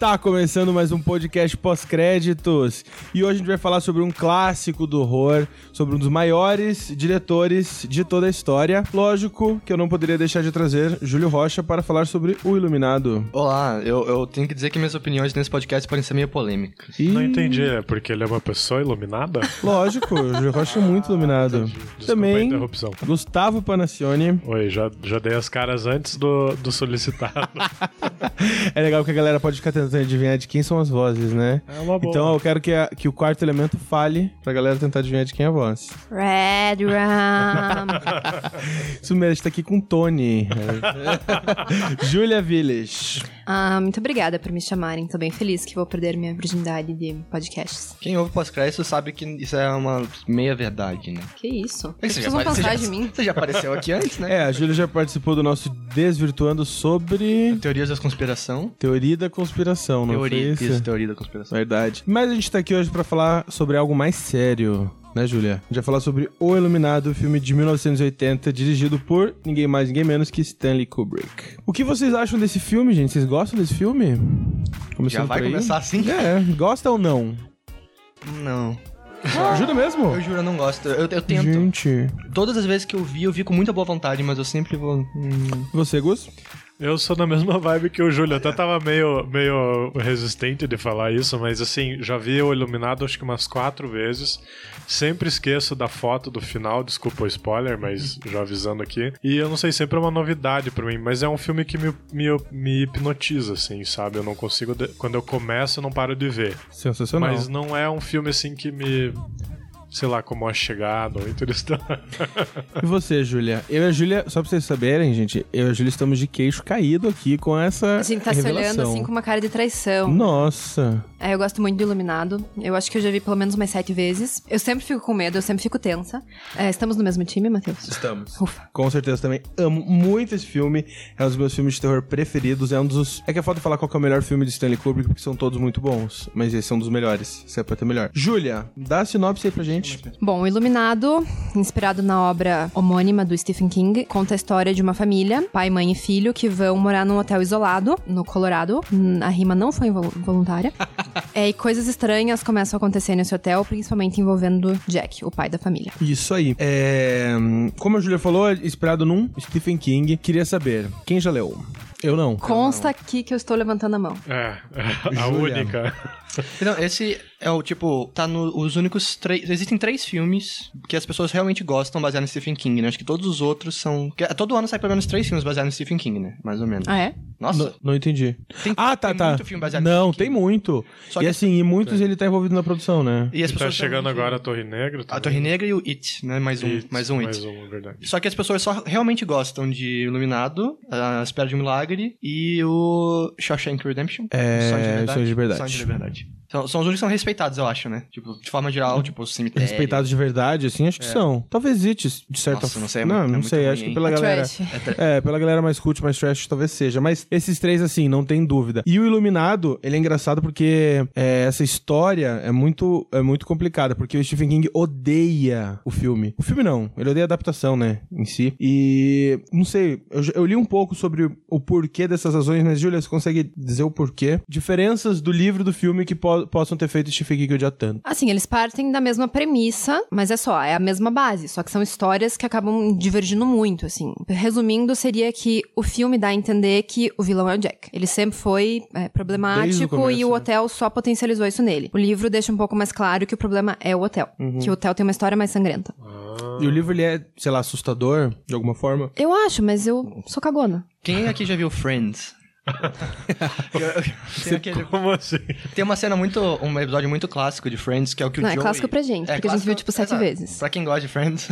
Tá começando mais um podcast pós-créditos e hoje a gente vai falar sobre um clássico do horror, sobre um dos maiores diretores de toda a história. Lógico que eu não poderia deixar de trazer Júlio Rocha para falar sobre O Iluminado. Olá, eu, eu tenho que dizer que minhas opiniões nesse podcast podem ser meio polêmicas. E... Não entendi, é porque ele é uma pessoa iluminada? Lógico, o Júlio Rocha é muito iluminado. Desculpa Também interrupção. Gustavo Panacione. Oi, já, já dei as caras antes do, do solicitado. É legal que a galera pode ficar tentando adivinhar de quem são as vozes, né? É uma boa. Então eu quero que, a- que o quarto elemento fale pra galera tentar adivinhar de quem é a voz. Red Rum. Isso mesmo, a gente tá aqui com o Tony. Julia Village. ah, muito obrigada por me chamarem. Tô bem feliz que vou perder minha virgindade de podcasts. Quem ouve pós-crédito sabe que isso é uma meia-verdade, né? Que isso? Você As já pessoas vão já- de mim. Você já apareceu aqui antes, né? É, a Júlia já participou do nosso Desvirtuando sobre Teorias da conspiração. Teoria da Conspiração, não Teoria, foi isso? isso, teoria da conspiração. Verdade. Mas a gente tá aqui hoje pra falar sobre algo mais sério. Né, Júlia? A gente vai falar sobre O Iluminado, filme de 1980, dirigido por ninguém mais, ninguém menos que Stanley Kubrick. O que vocês acham desse filme, gente? Vocês gostam desse filme? Começando Já vai começar assim? É, gosta ou não? Não. Jura mesmo? Eu juro, eu não gosto. Eu, eu tento. Gente. Todas as vezes que eu vi, eu vi com muita boa vontade, mas eu sempre vou. hum, Você, Gus? Eu sou na mesma vibe que o Júlio. Até tava meio, meio resistente de falar isso, mas assim, já vi o Iluminado acho que umas quatro vezes. Sempre esqueço da foto do final, desculpa o spoiler, mas já avisando aqui. E eu não sei, sempre é uma novidade pra mim, mas é um filme que me, me, me hipnotiza, assim, sabe? Eu não consigo. de- Quando eu começo, eu não paro de ver. Sensacional. Mas não é um filme assim que me. Sei lá, como a chegada ou Interestelar. E você, Júlia? Eu e a Júlia, só pra vocês saberem, gente, eu e a Júlia estamos de queixo caído aqui com essa A gente tá se revelação. olhando assim com uma cara de traição. Nossa. É, eu gosto muito do Iluminado. Eu acho que eu já vi pelo menos umas sete vezes. Eu sempre fico com medo, eu sempre fico tensa. É, estamos no mesmo time, Matheus? Estamos. Ufa. Com certeza também amo muito esse filme. É um dos meus filmes de terror preferidos. É um dos. É que é foda falar qual que é o melhor filme de Stanley Kubrick, porque são todos muito bons. Mas esse é um dos melhores. Você pode ter melhor. Júlia, dá a sinopse aí pra gente. Bom, o Iluminado, inspirado na obra homônima do Stephen King, conta a história de uma família, pai, mãe e filho, que vão morar num hotel isolado, no Colorado. Hum, A rima não foi voluntária. é, e coisas estranhas começam a acontecer nesse hotel, principalmente envolvendo Jack, o pai da família. Isso aí. É, Como a Júlia falou, é inspirado num Stephen King. Queria saber, quem já leu? Eu não. Consta aqui que eu estou levantando a mão. É, a Júlia. única. Então, esse é o tipo, tá nos os únicos três. Existem três filmes que as pessoas realmente gostam baseados em Stephen King, né? Acho que todos os outros são. que- Todo ano sai pelo menos três filmes baseados em Stephen King, né? Mais ou menos. Ah, é? Nossa, Não, não entendi. Tem- ah, tá, tem tá. muito filme baseado não, em tem King. muito. Só e que- assim, em muitos ele tá envolvido na produção, né? e as Tá pessoas. chegando realmente- agora a Torre Negra. A também. Torre Negra e o It, né? Mais um, It, mais um It. Mais um, verdade. Só que as pessoas só realmente gostam de Iluminado, A Espera de um Milagre e o Shawshank Redemption. É, Sonho de Verdade. Sonho de Liberdade. São, são os únicos que são respeitados, eu acho, né? Tipo, de forma geral, tipo, cemitério. Respeitados de verdade, assim, acho que são. Talvez it, de certa É. Nossa, não sei, é Não, muito- é não muito sei, ruim, acho que pela É galera. trash. É, pela galera mais cult, mais trash, talvez seja. Mas esses três, assim, não tem dúvida. E o Iluminado, ele é engraçado porque é, essa história é muito, é muito complicada, porque o Stephen King odeia o filme. O filme não, ele odeia a adaptação, né, em si. E, não sei, eu, eu li um pouco sobre o porquê dessas razões, mas, Julia, você consegue dizer o porquê? Diferenças do livro e do filme que po- possam ter feito Stephen King odiar tanto. Assim, eles partem da mesma premissa, mas é só, é a mesma base. Só que são histórias que acabam divergindo muito, assim. Resumindo, seria que o filme dá a entender que o vilão é o Jack. Ele sempre foi é, Desde o problemático começo, e o né? hotel só potencializou isso nele. O livro deixa um pouco mais claro que o problema é o hotel. Uhum. Que o hotel tem uma história mais sangrenta. E o livro, ele é, sei lá, assustador, de alguma forma? Eu acho, mas eu sou cagona. Quem aqui já viu Friends? Tem, aquele- Como assim? tem uma cena muito. Um episódio muito clássico de Friends, que é o que Não, o é Joey... clássico pra gente, porque a gente viu, tipo, sete exato. vezes. Pra quem gosta de Friends,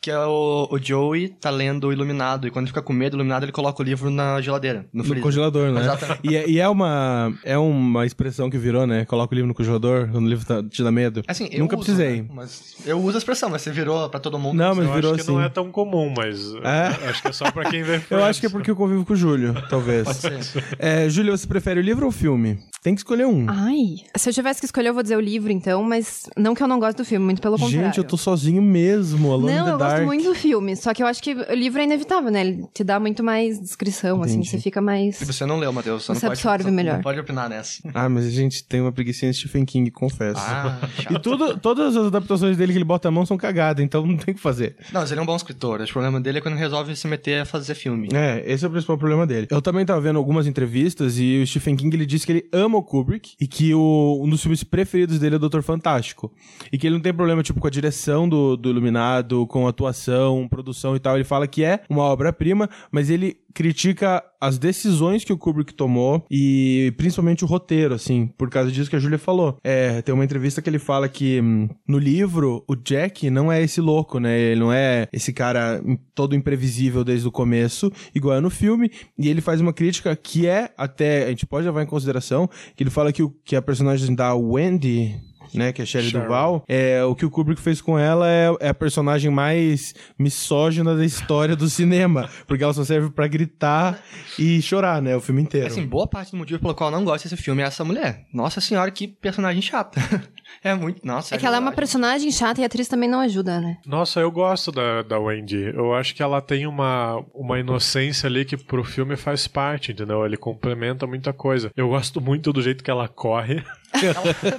que é o, o Joey tá lendo Iluminado, e quando fica com medo do Iluminado, ele coloca o livro na geladeira, no, No congelador, né? Exatamente. E, é- e é uma é uma expressão que virou, né? Coloca o livro no congelador quando o livro tá- te dá medo. Assim, eu Nunca uso, precisei. né? Mas eu uso a expressão, mas você virou pra todo mundo. Não, mas Eu virou acho que assim. não é tão comum, mas É? acho que é só pra quem vê Eu acho que é porque eu convivo com o Júlio, talvez. Pode ser. É, Júlio, você prefere o livro ou o filme? Tem que escolher um. Ai. Se eu tivesse que escolher, eu vou dizer o livro, então, mas não que eu não goste do filme, muito pelo contrário. Gente, eu tô sozinho mesmo, a Não, eu gosto Dark. gosto muito do filme, só que eu acho que o livro é inevitável, né? Ele te dá muito mais descrição, assim, Entendi. você fica mais. E você não leu, Matheus. Você, Você não pode, absorve você melhor. Não pode opinar nessa. Ah, mas a gente tem uma preguiça em Stephen King, confesso. Ah, E chato. tudo, todas as adaptações dele que ele bota a mão são cagadas, então não tem o que fazer. Não, mas ele é um bom escritor. O problema dele é quando resolve se meter a fazer filme. É, esse é o principal problema dele. Eu também tava vendo algumas entrevistas e o Stephen King ele disse que ele ama o Kubrick e que o, um dos filmes preferidos dele é o Doutor Fantástico. E que ele não tem problema, tipo, com a direção do, do Iluminado, com a atuação, produção e tal. Ele fala que é uma obra-prima, mas ele critica as decisões que o Kubrick tomou e principalmente o roteiro, assim, por causa disso que a Júlia falou. É, tem uma entrevista que ele fala que hum, no livro o Jack não é esse louco, né? Ele não é esse cara todo imprevisível desde o começo, igual é no filme, e ele faz uma crítica que é até, a gente pode levar em consideração, que ele fala que, o, que a personagem da Wendy né, que é Shelley Sharon. Duval, é, o que o Kubrick fez com ela é, é a personagem mais misógina da história do cinema, porque ela só serve pra gritar e chorar, né, o filme inteiro. Assim, boa parte do motivo pelo qual eu não gosto desse filme é essa mulher. Nossa senhora, que personagem chata. é muito. Nossa, É que ela é uma personagem chata e a atriz também não ajuda, né? Nossa, eu gosto da, da Wendy. Eu acho que ela tem uma, uma inocência ali que pro filme faz parte, entendeu? Ele complementa muita coisa. Eu gosto muito do jeito que ela corre.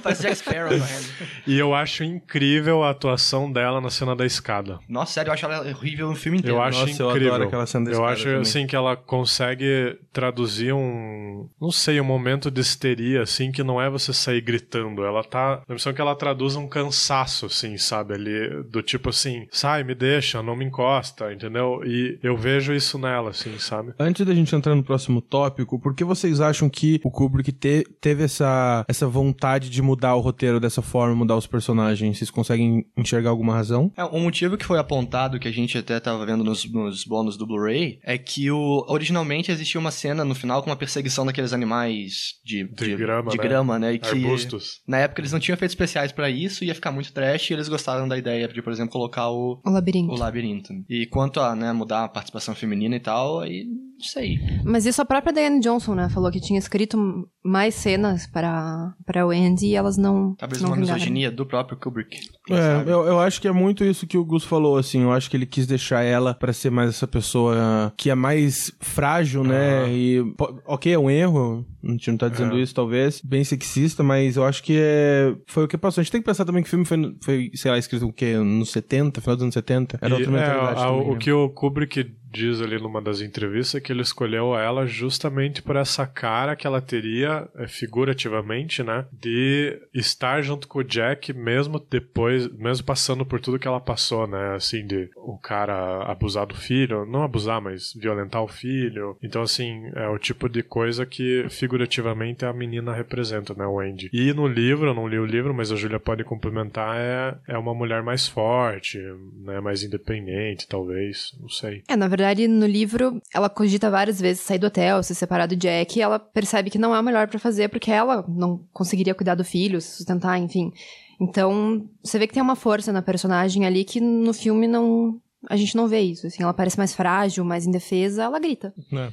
Parece Jack Sparrow correndo. E eu acho incrível a atuação dela na cena da escada. Nossa, sério, eu acho ela horrível no filme inteiro. Eu acho Nossa, eu incrível. adoro aquela cena da Eu escada acho também. assim que ela consegue traduzir um, não sei, um momento de histeria assim que não é você sair gritando. Ela tá, a impressão que ela traduz um cansaço assim, sabe, ali do tipo assim, sai, me deixa, não me encosta, entendeu? E eu vejo isso nela assim, sabe? Antes da gente entrar no próximo tópico, por que vocês acham que o Kubrick te- teve essa, essa vontade de mudar o roteiro dessa forma, mudar os personagens? Vocês conseguem enxergar alguma razão? É, um motivo que foi apontado, que a gente até tava vendo nos, nos bônus do Blu-ray, é que o, originalmente existia uma cena no final com uma perseguição daqueles animais de, De grama, de né? grama, né? E que Arbustos. na época eles não tinham efeitos especiais pra isso, ia ficar muito trash, e eles gostaram da ideia de, por exemplo, colocar o, O labirinto. o labirinto. E quanto a né, mudar a participação feminina e tal, aí não sei. Mas isso a própria Diane Johnson, né? Falou que tinha escrito mais cenas para, para Wendy e elas não. Talvez não uma vingaram. misoginia do próprio Kubrick. É, eu, eu acho que é muito isso que o Gus falou, assim. Eu acho que ele quis deixar ela pra ser mais essa pessoa que é mais frágil, né? Aham. E, ok, é um erro, a gente não tá dizendo É. isso, talvez, bem sexista, mas eu acho que é, foi o que passou. A gente tem que pensar também que o filme foi, foi sei lá, escrito o quê? Nos 70, final dos anos 70? Era E, outra é, mentalidade a- também, o né? que o Kubrick diz ali numa das entrevistas que ele escolheu ela justamente por essa cara que ela teria, é, figurativamente, né, de estar junto com o Jack mesmo depois, mesmo passando por tudo que ela passou, né, assim, de o cara abusar do filho, não abusar, mas violentar o filho. Então, assim, é o tipo de coisa que figurativamente a menina representa, né, o Andy. E no livro, eu não li o livro, mas a Júlia pode complementar, é, é uma mulher mais forte, né, mais independente, talvez, não sei. É, na verdade, no livro, ela cogita várias vezes sair do hotel, se separar do Jack, e ela percebe que não é o melhor pra fazer, porque ela não conseguiria cuidar do filho, se sustentar, enfim. Então, você vê que tem uma força na personagem ali que no filme não. A gente não vê isso. Assim, ela parece mais frágil, mais indefesa, ela grita. É.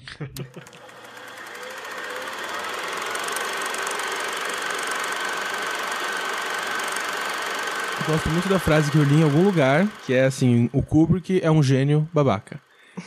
Gosto muito da frase que eu li em algum lugar, que é assim, o Kubrick é um gênio babaca.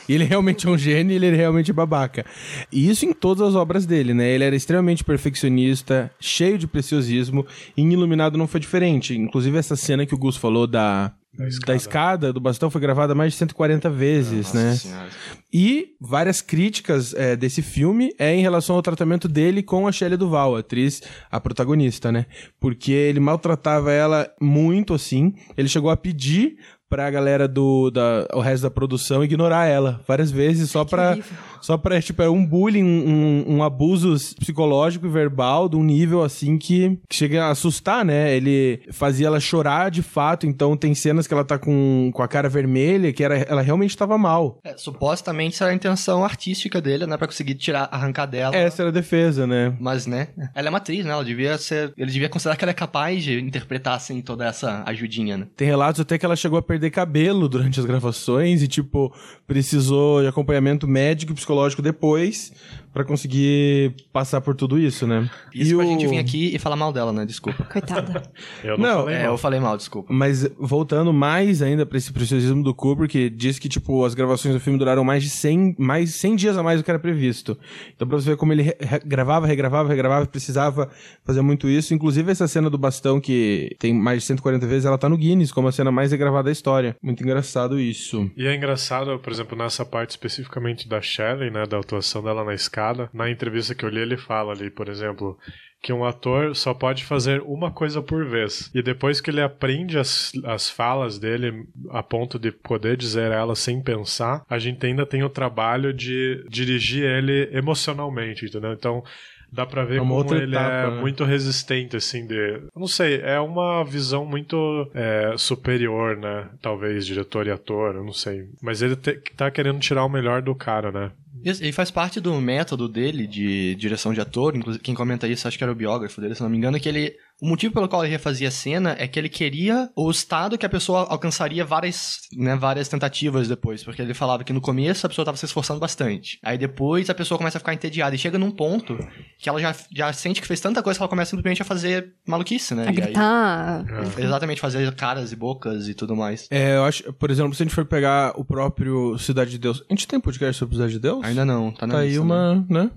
E ele realmente é um gênio e ele é realmente babaca. E isso em todas as obras dele, né? Ele era extremamente perfeccionista, cheio de preciosismo, e em Iluminado não foi diferente. Inclusive essa cena que o Gus falou da, Da da escada. escada, do bastão, foi gravada mais de 140 vezes, né? Senhora. E várias críticas é, desse filme é em relação ao tratamento dele com a Shelley Duval, a atriz, a protagonista, né? Porque ele maltratava ela muito assim. Ele chegou a pedir pra galera do da, o resto da produção ignorar ela várias vezes só pra horrível. só para tipo era um bullying um, um abuso psicológico e verbal de um nível assim que, que chega a assustar né ele fazia ela chorar de fato então tem cenas que ela tá com, com a cara vermelha que era, ela realmente tava mal É, supostamente essa era a intenção artística dele, né? Pra conseguir tirar, arrancar dela. essa era a defesa né Mas, né? Ela é uma atriz, né? Ela devia ser. Ele devia considerar que ela é capaz de interpretar, assim, toda essa ajudinha, né? Tem relatos até que ela chegou a perder cabelo durante as gravações e, tipo, precisou de acompanhamento médico e psicológico depois pra conseguir passar por tudo isso, né? Isso E pra o- gente vir aqui e falar mal dela, né? Desculpa. Coitada. Eu não, Não, falei É, mal. eu falei mal, desculpa. Mas voltando mais ainda pra esse preciosismo do Kubrick, diz que, tipo, as gravações do filme duraram mais de 100, mais 100 dias a mais do que era previsto. Então, pra você ver como ele re- gravava, regravava, regravava, precisava fazer muito isso. Inclusive, essa cena do bastão, que tem mais de 140 vezes, ela tá no Guinness como a cena mais regravada da história. Muito engraçado isso. E é engraçado, por exemplo, nessa parte especificamente da Shelley, né, da atuação dela na escada, na entrevista que eu li, ele fala ali, por exemplo, que um ator só pode fazer uma coisa por vez. E depois que ele aprende as, as falas dele a ponto de poder dizer elas sem pensar, a gente ainda tem o trabalho de dirigir ele emocionalmente, entendeu? Então. Dá pra ver É como outra ele etapa, é né? muito resistente, assim, de... Não sei, é uma visão muito é, superior, né? Talvez, diretor e ator, eu não sei. Mas ele te- tá querendo tirar o melhor do cara, né? Isso, E faz parte do método dele de direção de ator, inclusive quem comenta isso, acho que era o biógrafo dele, se não me engano, que ele. O motivo pelo qual ele refazia a cena é que ele queria o estado que a pessoa alcançaria várias, né, várias tentativas depois. Porque ele falava que no começo a pessoa estava se esforçando bastante. Aí depois a pessoa começa a ficar entediada. E chega num ponto que ela já, já sente que fez tanta coisa que ela começa simplesmente a fazer maluquice, né? A E aí- gritar. exatamente, fazer caras e bocas e tudo mais. É, eu acho, por exemplo, se a gente for pegar o próprio Cidade de Deus. A gente tem podcast sobre Cidade de Deus? Ainda não, tá na Tá aí lista, né? uma, né?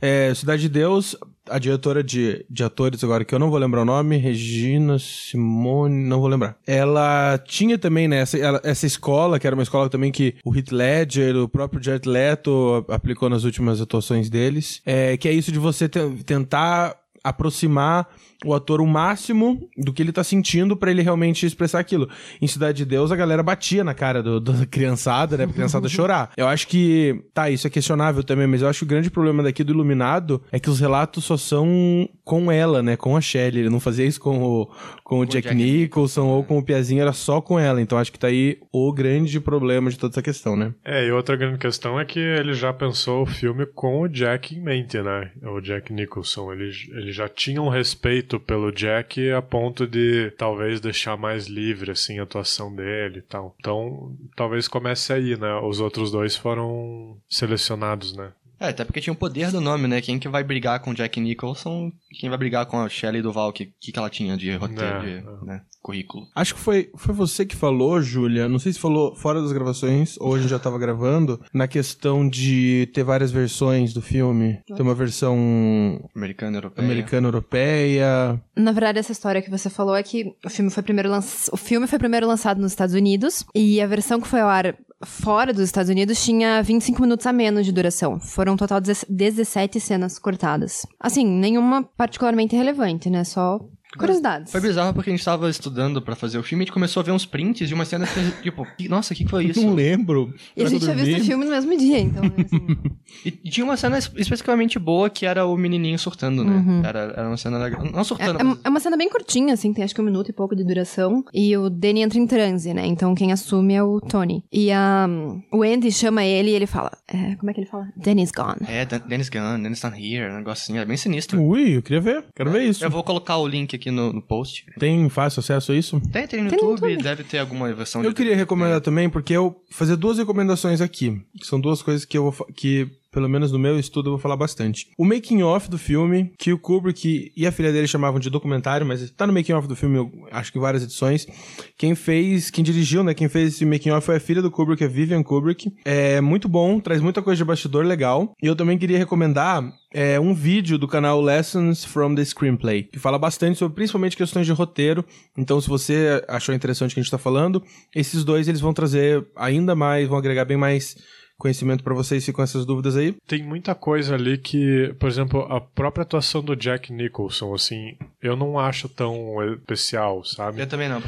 É, Cidade de Deus, a diretora de, de atores agora, que eu não vou lembrar o nome, Regina Simone, não vou lembrar. Ela tinha também, né, essa, ela- essa escola, que era uma escola também que o Heath Ledger, o próprio Jared Leto aplicou nas últimas atuações deles, é, que é isso de você te- tentar aproximar o ator o máximo do que ele tá sentindo pra ele realmente expressar aquilo. Em Cidade de Deus, a galera batia na cara do, da criançada, né? Pra criançada chorar. Eu acho que, tá, isso é questionável também, mas eu acho que o grande problema daqui do Iluminado é que os relatos só são com ela, né? Com a Shelley. Ele não fazia isso com o, com o Jack, Jack Nicholson ou com o Piazinho, era só com ela. Então acho que tá aí o grande problema de toda essa questão, né? É, e outra grande questão é que ele já pensou o filme com o Jack em mente, né? O Jack Nicholson. Ele, ele já tinha um respeito pelo Jack a ponto de talvez deixar mais livre, assim, a atuação dele e tal. Então, talvez comece aí, né? Os outros dois foram selecionados, né? É, até porque tinha o poder do nome, né? Quem que vai brigar com o Jack Nicholson, quem vai brigar com a Shelley Duval, que, que, que ela tinha de roteiro, É, de é. né, currículo. Acho que foi, foi você que falou, Júlia, não sei se falou fora das gravações ou a gente já tava gravando, na questão de ter várias versões do filme. Tem uma versão Americana, europeia. americana europeia. Na verdade, essa história que você falou é que o filme foi primeiro, lanç... o filme foi primeiro lançado nos Estados Unidos e a versão que foi ao ar fora dos Estados Unidos tinha 25 minutos a menos de duração. Foram um total de 17 cenas cortadas. Assim, nenhuma particularmente relevante, né? Só curiosidades. Foi bizarro porque a gente tava estudando pra fazer o filme e a gente começou a ver uns prints de umas cenas que, tipo, nossa, o que, que foi isso? Não lembro. E a gente tinha visto o filme no mesmo dia, então, né, assim. E, tinha uma cena es- especificamente boa que era o menininho surtando, né? Uhum. Era, era uma cena legal. Não É, surtando, é- mas... é uma cena bem curtinha, assim, tem acho que um minuto e pouco de duração. E o Danny entra em transe, né? Então quem assume é o Tony. E a, o Andy chama ele e ele fala. é, como é que ele fala? Danny's gone. É, Dan- Dennis Gunn, Dennis Not Here, um negócio assim, é bem sinistro. Ui, eu queria ver. Quero ver isso. Eu vou colocar o link aqui no, no post. Tem fácil acesso a isso? Tem, tem no Tem no YouTube, YouTube. deve ter alguma versão Eu de- queria recomendar também, porque eu fazer duas recomendações aqui. Que são duas coisas que eu vou que pelo menos no meu estudo eu vou falar bastante. O making off do filme, que o Kubrick e a filha dele chamavam de documentário, mas tá no making off do filme, acho que várias edições. Quem fez, quem dirigiu, né, quem fez esse making off foi a filha do Kubrick, a Vivian Kubrick. É muito bom, traz muita coisa de bastidor legal. E eu também queria recomendar é, um vídeo do canal Lessons from the Screenplay, que fala bastante sobre principalmente questões de roteiro. Então, se você achou interessante o que a gente tá falando, esses dois eles vão trazer ainda mais, vão agregar bem mais conhecimento pra vocês ficam essas dúvidas aí. Tem muita coisa ali que, por exemplo, a própria atuação do Jack Nicholson, assim, eu não acho tão especial, sabe? Eu também não.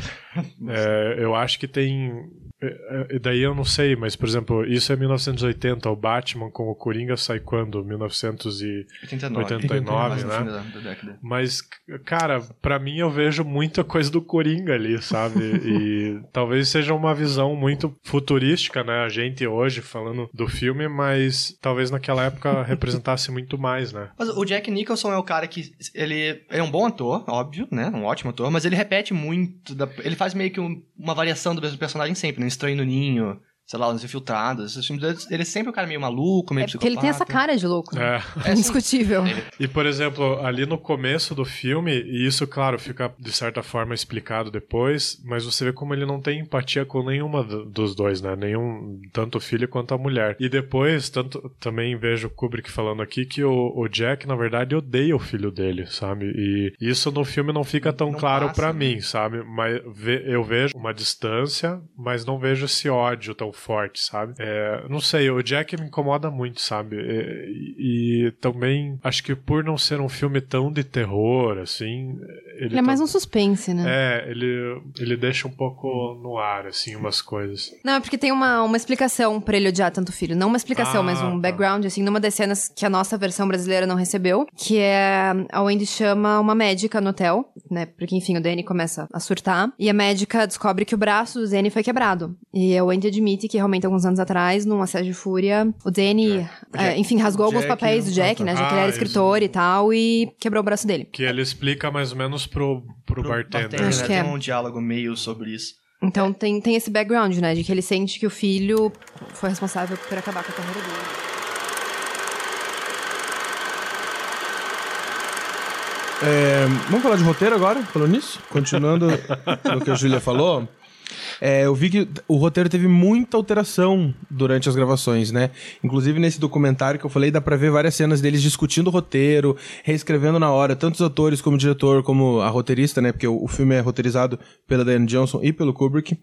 É, eu acho que tem. É, é, Daí eu não sei, mas, por exemplo, isso é 1980, o Batman com o Coringa sai quando? 1989, 89. Mais no né? Mas, cara, pra mim eu vejo muita coisa do Coringa ali, sabe? e talvez seja uma visão muito futurística, né? A gente hoje falando do filme, mas talvez naquela época representasse muito mais, né? Mas o Jack Nicholson é o cara que. Ele, ele é um bom ator, óbvio, né? Um ótimo ator, mas ele repete muito. da- ele faz meio que um- uma variação do mesmo personagem sempre, né? Estranho no Ninho. Sei lá, Os Infiltrados. Esses filmes dele, ele é sempre um cara meio maluco, meio É porque ele tem essa psicopata. cara de louco. né? É. É indiscutível. E, por exemplo, ali no começo do filme, e isso, claro, fica de certa forma explicado depois, mas você vê como ele não tem empatia com nenhuma do- dos dois, né? Nenhum, tanto o filho quanto a mulher. E depois, tanto também vejo o Kubrick falando aqui que o, o Jack, na verdade, odeia o filho dele, sabe? E isso no filme não fica tão Não claro passa, pra né? mim, sabe? Mas ve- eu vejo uma distância, mas não vejo esse ódio tão forte, sabe? É, não sei, o Jack me incomoda muito, sabe? E, e também acho que por não ser um filme tão de terror, assim. Ele, Ele é mais tá- um suspense, né? É, ele, ele deixa um pouco no ar, assim, umas coisas. Não, é porque tem uma, uma explicação pra ele odiar tanto o filho. Não uma explicação, Ah, mas um tá. background, assim, numa das cenas que a nossa versão brasileira não recebeu, que é a Wendy chama uma médica no hotel, né? Porque, enfim, o Danny começa a surtar. E a médica descobre que o braço do Danny foi quebrado. E a Wendy admite que realmente alguns anos atrás, num assédio de fúria, o Danny, é, enfim, rasgou alguns Jack- papéis do Jack, né? Já que ele Ah, era isso. escritor e tal, e quebrou o braço dele. Que ele explica mais ou menos pro, pro, Pro bartender. Acho né? que Tem é. um diálogo meio sobre isso. Então tem, tem esse background, né? De que ele sente que o filho foi responsável por acabar com a carreira dele. É, vamos falar de roteiro agora, falando nisso? Continuando no que a Júlia falou. É, eu vi que o roteiro teve muita alteração durante as gravações, né? Inclusive nesse documentário que eu falei, dá pra ver várias cenas deles discutindo o roteiro, reescrevendo na hora, tanto os atores como o diretor, como a roteirista, né? Porque o, o filme é roteirizado pela Diane Johnson e pelo Kubrick.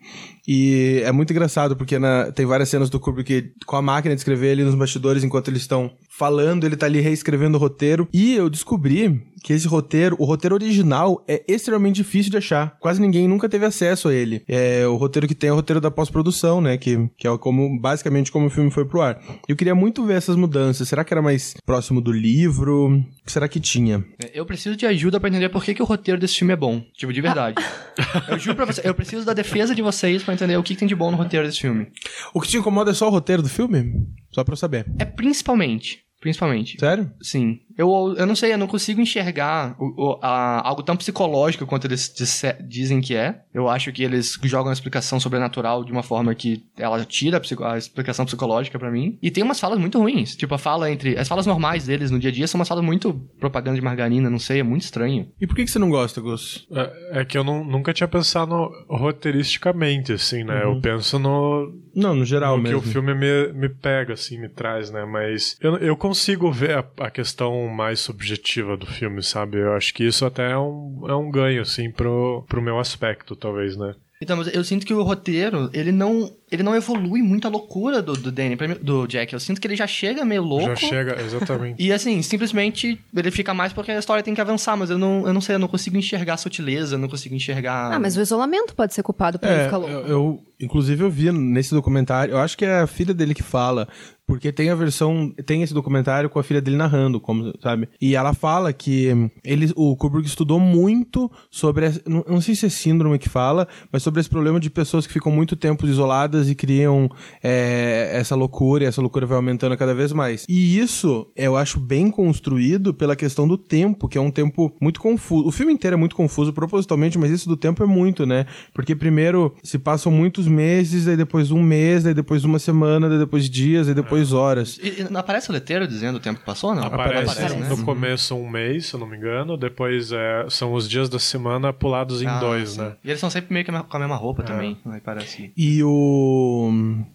E é muito engraçado, porque na- tem várias cenas do Kubrick com a máquina de escrever ali nos bastidores enquanto eles estão falando, ele tá ali reescrevendo o roteiro. E eu descobri que esse roteiro, o roteiro original, é extremamente difícil de achar. Quase ninguém nunca teve acesso a ele. É, o roteiro que tem é o roteiro da pós-produção, né? Que, que é como, basicamente como o filme foi pro ar. Eu queria muito ver essas mudanças. Será que era mais próximo do livro? O que será que tinha? Eu preciso de ajuda pra entender por que, que o roteiro desse filme é bom. Tipo, de verdade. eu juro pra você, eu preciso da defesa de vocês pra entender o que, que tem de bom no roteiro desse filme. O que te incomoda é só o roteiro do filme? Só pra eu saber. É principalmente. Principalmente. Sério? Sim. Eu, eu não sei, eu não consigo enxergar o- o- a- algo tão psicológico quanto eles disse- dizem que é. Eu acho que eles jogam a explicação sobrenatural de uma forma que ela tira a, psico- a explicação psicológica pra mim. E tem umas falas muito ruins. Tipo, a fala entre. As falas normais deles no dia a dia são umas falas muito propaganda de margarina, não sei, é muito estranho. E por que, que você não gosta, Gus? É, é que eu não- nunca tinha pensado roteiristicamente, assim, né? Eu penso no, Não, no geral no que mesmo. o filme me, me pega, assim, me traz, né? Mas eu, eu consigo ver a, a questão mais subjetiva do filme, sabe? Eu acho que isso até é um, é um ganho, assim, pro, pro meu aspecto, talvez, né? Então, mas eu sinto que o roteiro, ele não. Ele não evolui muito a loucura do, do Danny, do Jack. Eu sinto que ele já chega meio louco. Já chega, exatamente. E assim, simplesmente ele fica mais porque a história tem que avançar, mas eu não, eu não sei, eu não consigo enxergar a sutileza, eu não consigo enxergar. Ah, mas o isolamento pode ser culpado pra ele É, ficar louco. eu, eu- inclusive eu vi nesse documentário, eu acho que é a filha dele que fala, porque tem a versão, tem esse documentário com a filha dele narrando, como, sabe? E ela fala que ele, o Kubrick estudou muito sobre, essa- não, não sei se é síndrome que fala, mas sobre esse problema de pessoas que ficam muito tempo isoladas e criam é, essa loucura, e essa loucura vai aumentando cada vez mais. E isso eu acho bem construído pela questão do tempo, que é um tempo muito confuso. O filme inteiro é muito confuso propositalmente, mas isso do tempo é muito, né? Porque primeiro se passam muitos meses, aí depois um mês, daí depois uma semana, daí depois dias, aí depois horas. E, e não aparece o letreiro dizendo o tempo que passou, não? Aparece, Aparece. no começo um mês, se eu não me engano, depois é, são os dias da semana pulados em Ah, dois, sim. né? E eles são sempre meio que com a mesma roupa também, aí parece. E o.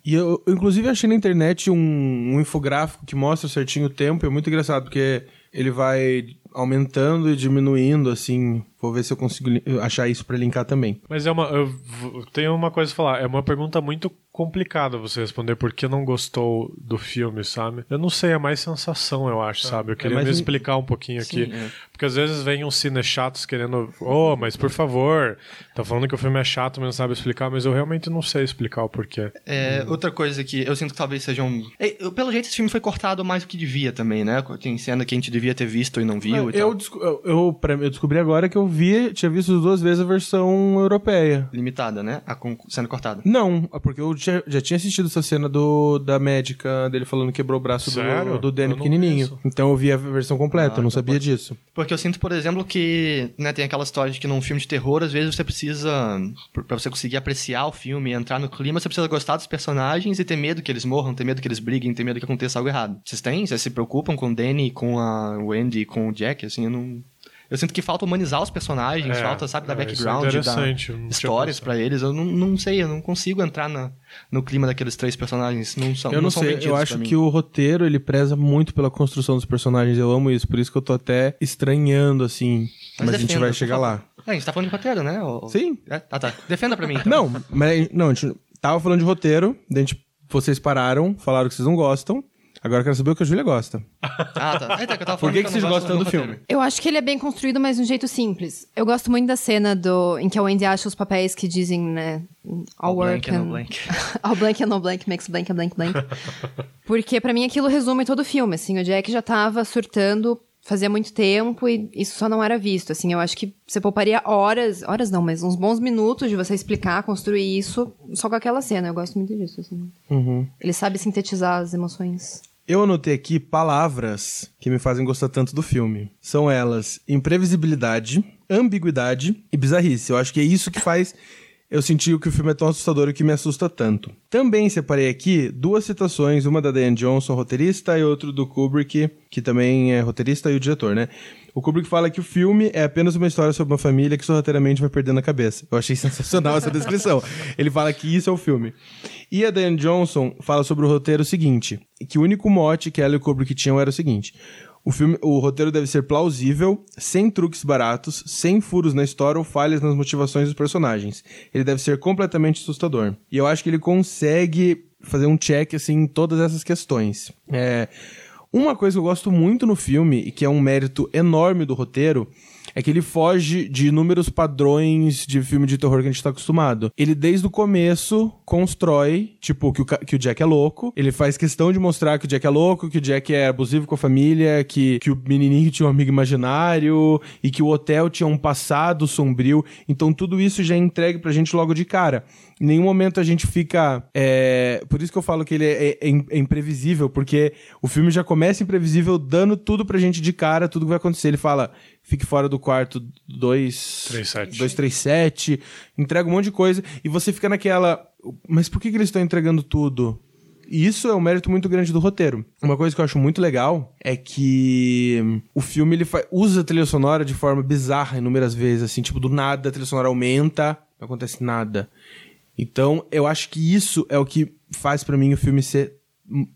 E eu, eu, inclusive, achei na internet um, um infográfico que mostra certinho o tempo. É muito engraçado, porque ele vai aumentando e diminuindo, assim. Vou ver se eu consigo achar isso pra linkar também. Mas é uma. Eu tenho uma coisa a falar. É uma pergunta muito complicada você responder por que não gostou do filme, sabe? Eu não sei, é mais sensação, eu acho, sabe? Eu queria mais me explicar um pouquinho aqui. Sim, é. Porque às vezes vem uns cine chatos querendo. Oh, mas por favor, tá falando que o filme é chato, mas não sabe explicar, mas eu realmente não sei explicar o porquê. É, outra coisa que eu sinto que talvez seja um. É, eu- pelo jeito, esse filme foi cortado mais do que devia também, né? Tem cena que a gente devia ter visto e não viu. E eu, tal. desco- eu, eu, pra- eu descobri agora que eu vi, tinha visto duas vezes a versão europeia. Limitada, né? A con- sendo cortada. Não, é porque eu já, já tinha assistido essa cena do, da médica dele falando que quebrou o braço Sério? do, do Danny pequenininho. Então eu vi a versão completa, Ah, eu não então sabia pode- disso. Porque eu sinto, por exemplo, que né, tem aquela história de que num filme de terror, às vezes você precisa, pr- pra você conseguir apreciar o filme e entrar no clima, você precisa gostar dos personagens e ter medo que eles morram, ter medo que eles briguem, ter medo que aconteça algo errado. Vocês têm? Vocês se preocupam com o Danny, com a Wendy, com o Jack? Assim, eu não... Eu sinto que falta humanizar os personagens, É, falta, sabe, da é, é background, da eu não tinha histórias pra eles. Eu não, não sei, eu não consigo entrar na, no clima daqueles três personagens. Não são, Eu não, são sei, eu acho que o roteiro ele preza muito pela construção dos personagens. Eu amo isso, por isso que eu tô até estranhando, assim. Mas, a gente defenda, vai chegar lá. É, a gente tá falando de roteiro, né? O- Sim. É? Ah, tá. Defenda pra mim. então. Não, mas não, a gente tava falando de roteiro, daí a gente, vocês pararam, falaram que vocês não gostam. Agora eu quero saber o que a Júlia gosta. Ah, tá. Que eu tava Por que, que vocês gostam do roteiro. filme? Eu acho que ele é bem construído, mas de um jeito simples. Eu gosto muito da cena do, em que a Wendy acha os papéis que dizem, né? All, All work blank and and... no blank. all blank and no blank makes blank and blank blank. Porque pra mim aquilo resume todo o filme, assim. O Jack já tava surtando fazia muito tempo e isso só não era visto, assim. Eu acho que você pouparia horas, horas não, mas uns bons minutos de você explicar, construir isso só com aquela cena. Eu gosto muito disso, assim. Uhum. Ele sabe sintetizar as emoções. Eu anotei aqui palavras que me fazem gostar tanto do filme. São elas imprevisibilidade, ambiguidade e bizarrice. Eu acho que é isso que faz eu sentir que o filme é tão assustador e que me assusta tanto. Também separei aqui duas citações, uma da Diane Johnson, roteirista, e outra do Kubrick, que também é roteirista e o diretor, né? O Kubrick fala que o filme é apenas uma história sobre uma família que sorrateiramente vai perdendo a cabeça. Eu achei sensacional essa descrição. Ele fala que isso é o filme. E a Diane Johnson fala sobre o roteiro seguinte, que o único mote que ela e o Kubrick tinham era o seguinte... O, filme, o roteiro deve ser plausível, sem truques baratos, sem furos na história ou falhas nas motivações dos personagens. Ele deve ser completamente assustador. E eu acho que ele consegue fazer um check assim, em todas essas questões. É, uma coisa que eu gosto muito no filme, e que é um mérito enorme do roteiro, é que ele foge de inúmeros padrões de filme de terror que a gente tá acostumado. Ele, desde o começo, constrói, tipo, que o, que o Jack é louco. Ele faz questão de mostrar que o Jack é louco, que o Jack é abusivo com a família, que, que o menininho tinha um amigo imaginário e que o hotel tinha um passado sombrio. Então, tudo isso já é entregue pra gente logo de cara. Em nenhum momento a gente fica. é, Por isso que eu falo que ele é, é- é imprevisível, porque o filme já começa imprevisível, dando tudo pra gente de cara, tudo que vai acontecer. Ele fala: fique fora do quarto 2. 37. 237, entrega um monte de coisa, e você fica naquela. Mas por que, que eles estão entregando tudo? E isso é um mérito muito grande do roteiro. Uma coisa que eu acho muito legal é que o filme ele usa a trilha sonora de forma bizarra inúmeras vezes, assim, tipo, do nada a trilha sonora aumenta, não acontece nada. Então, eu acho que isso é o que faz pra mim o filme ser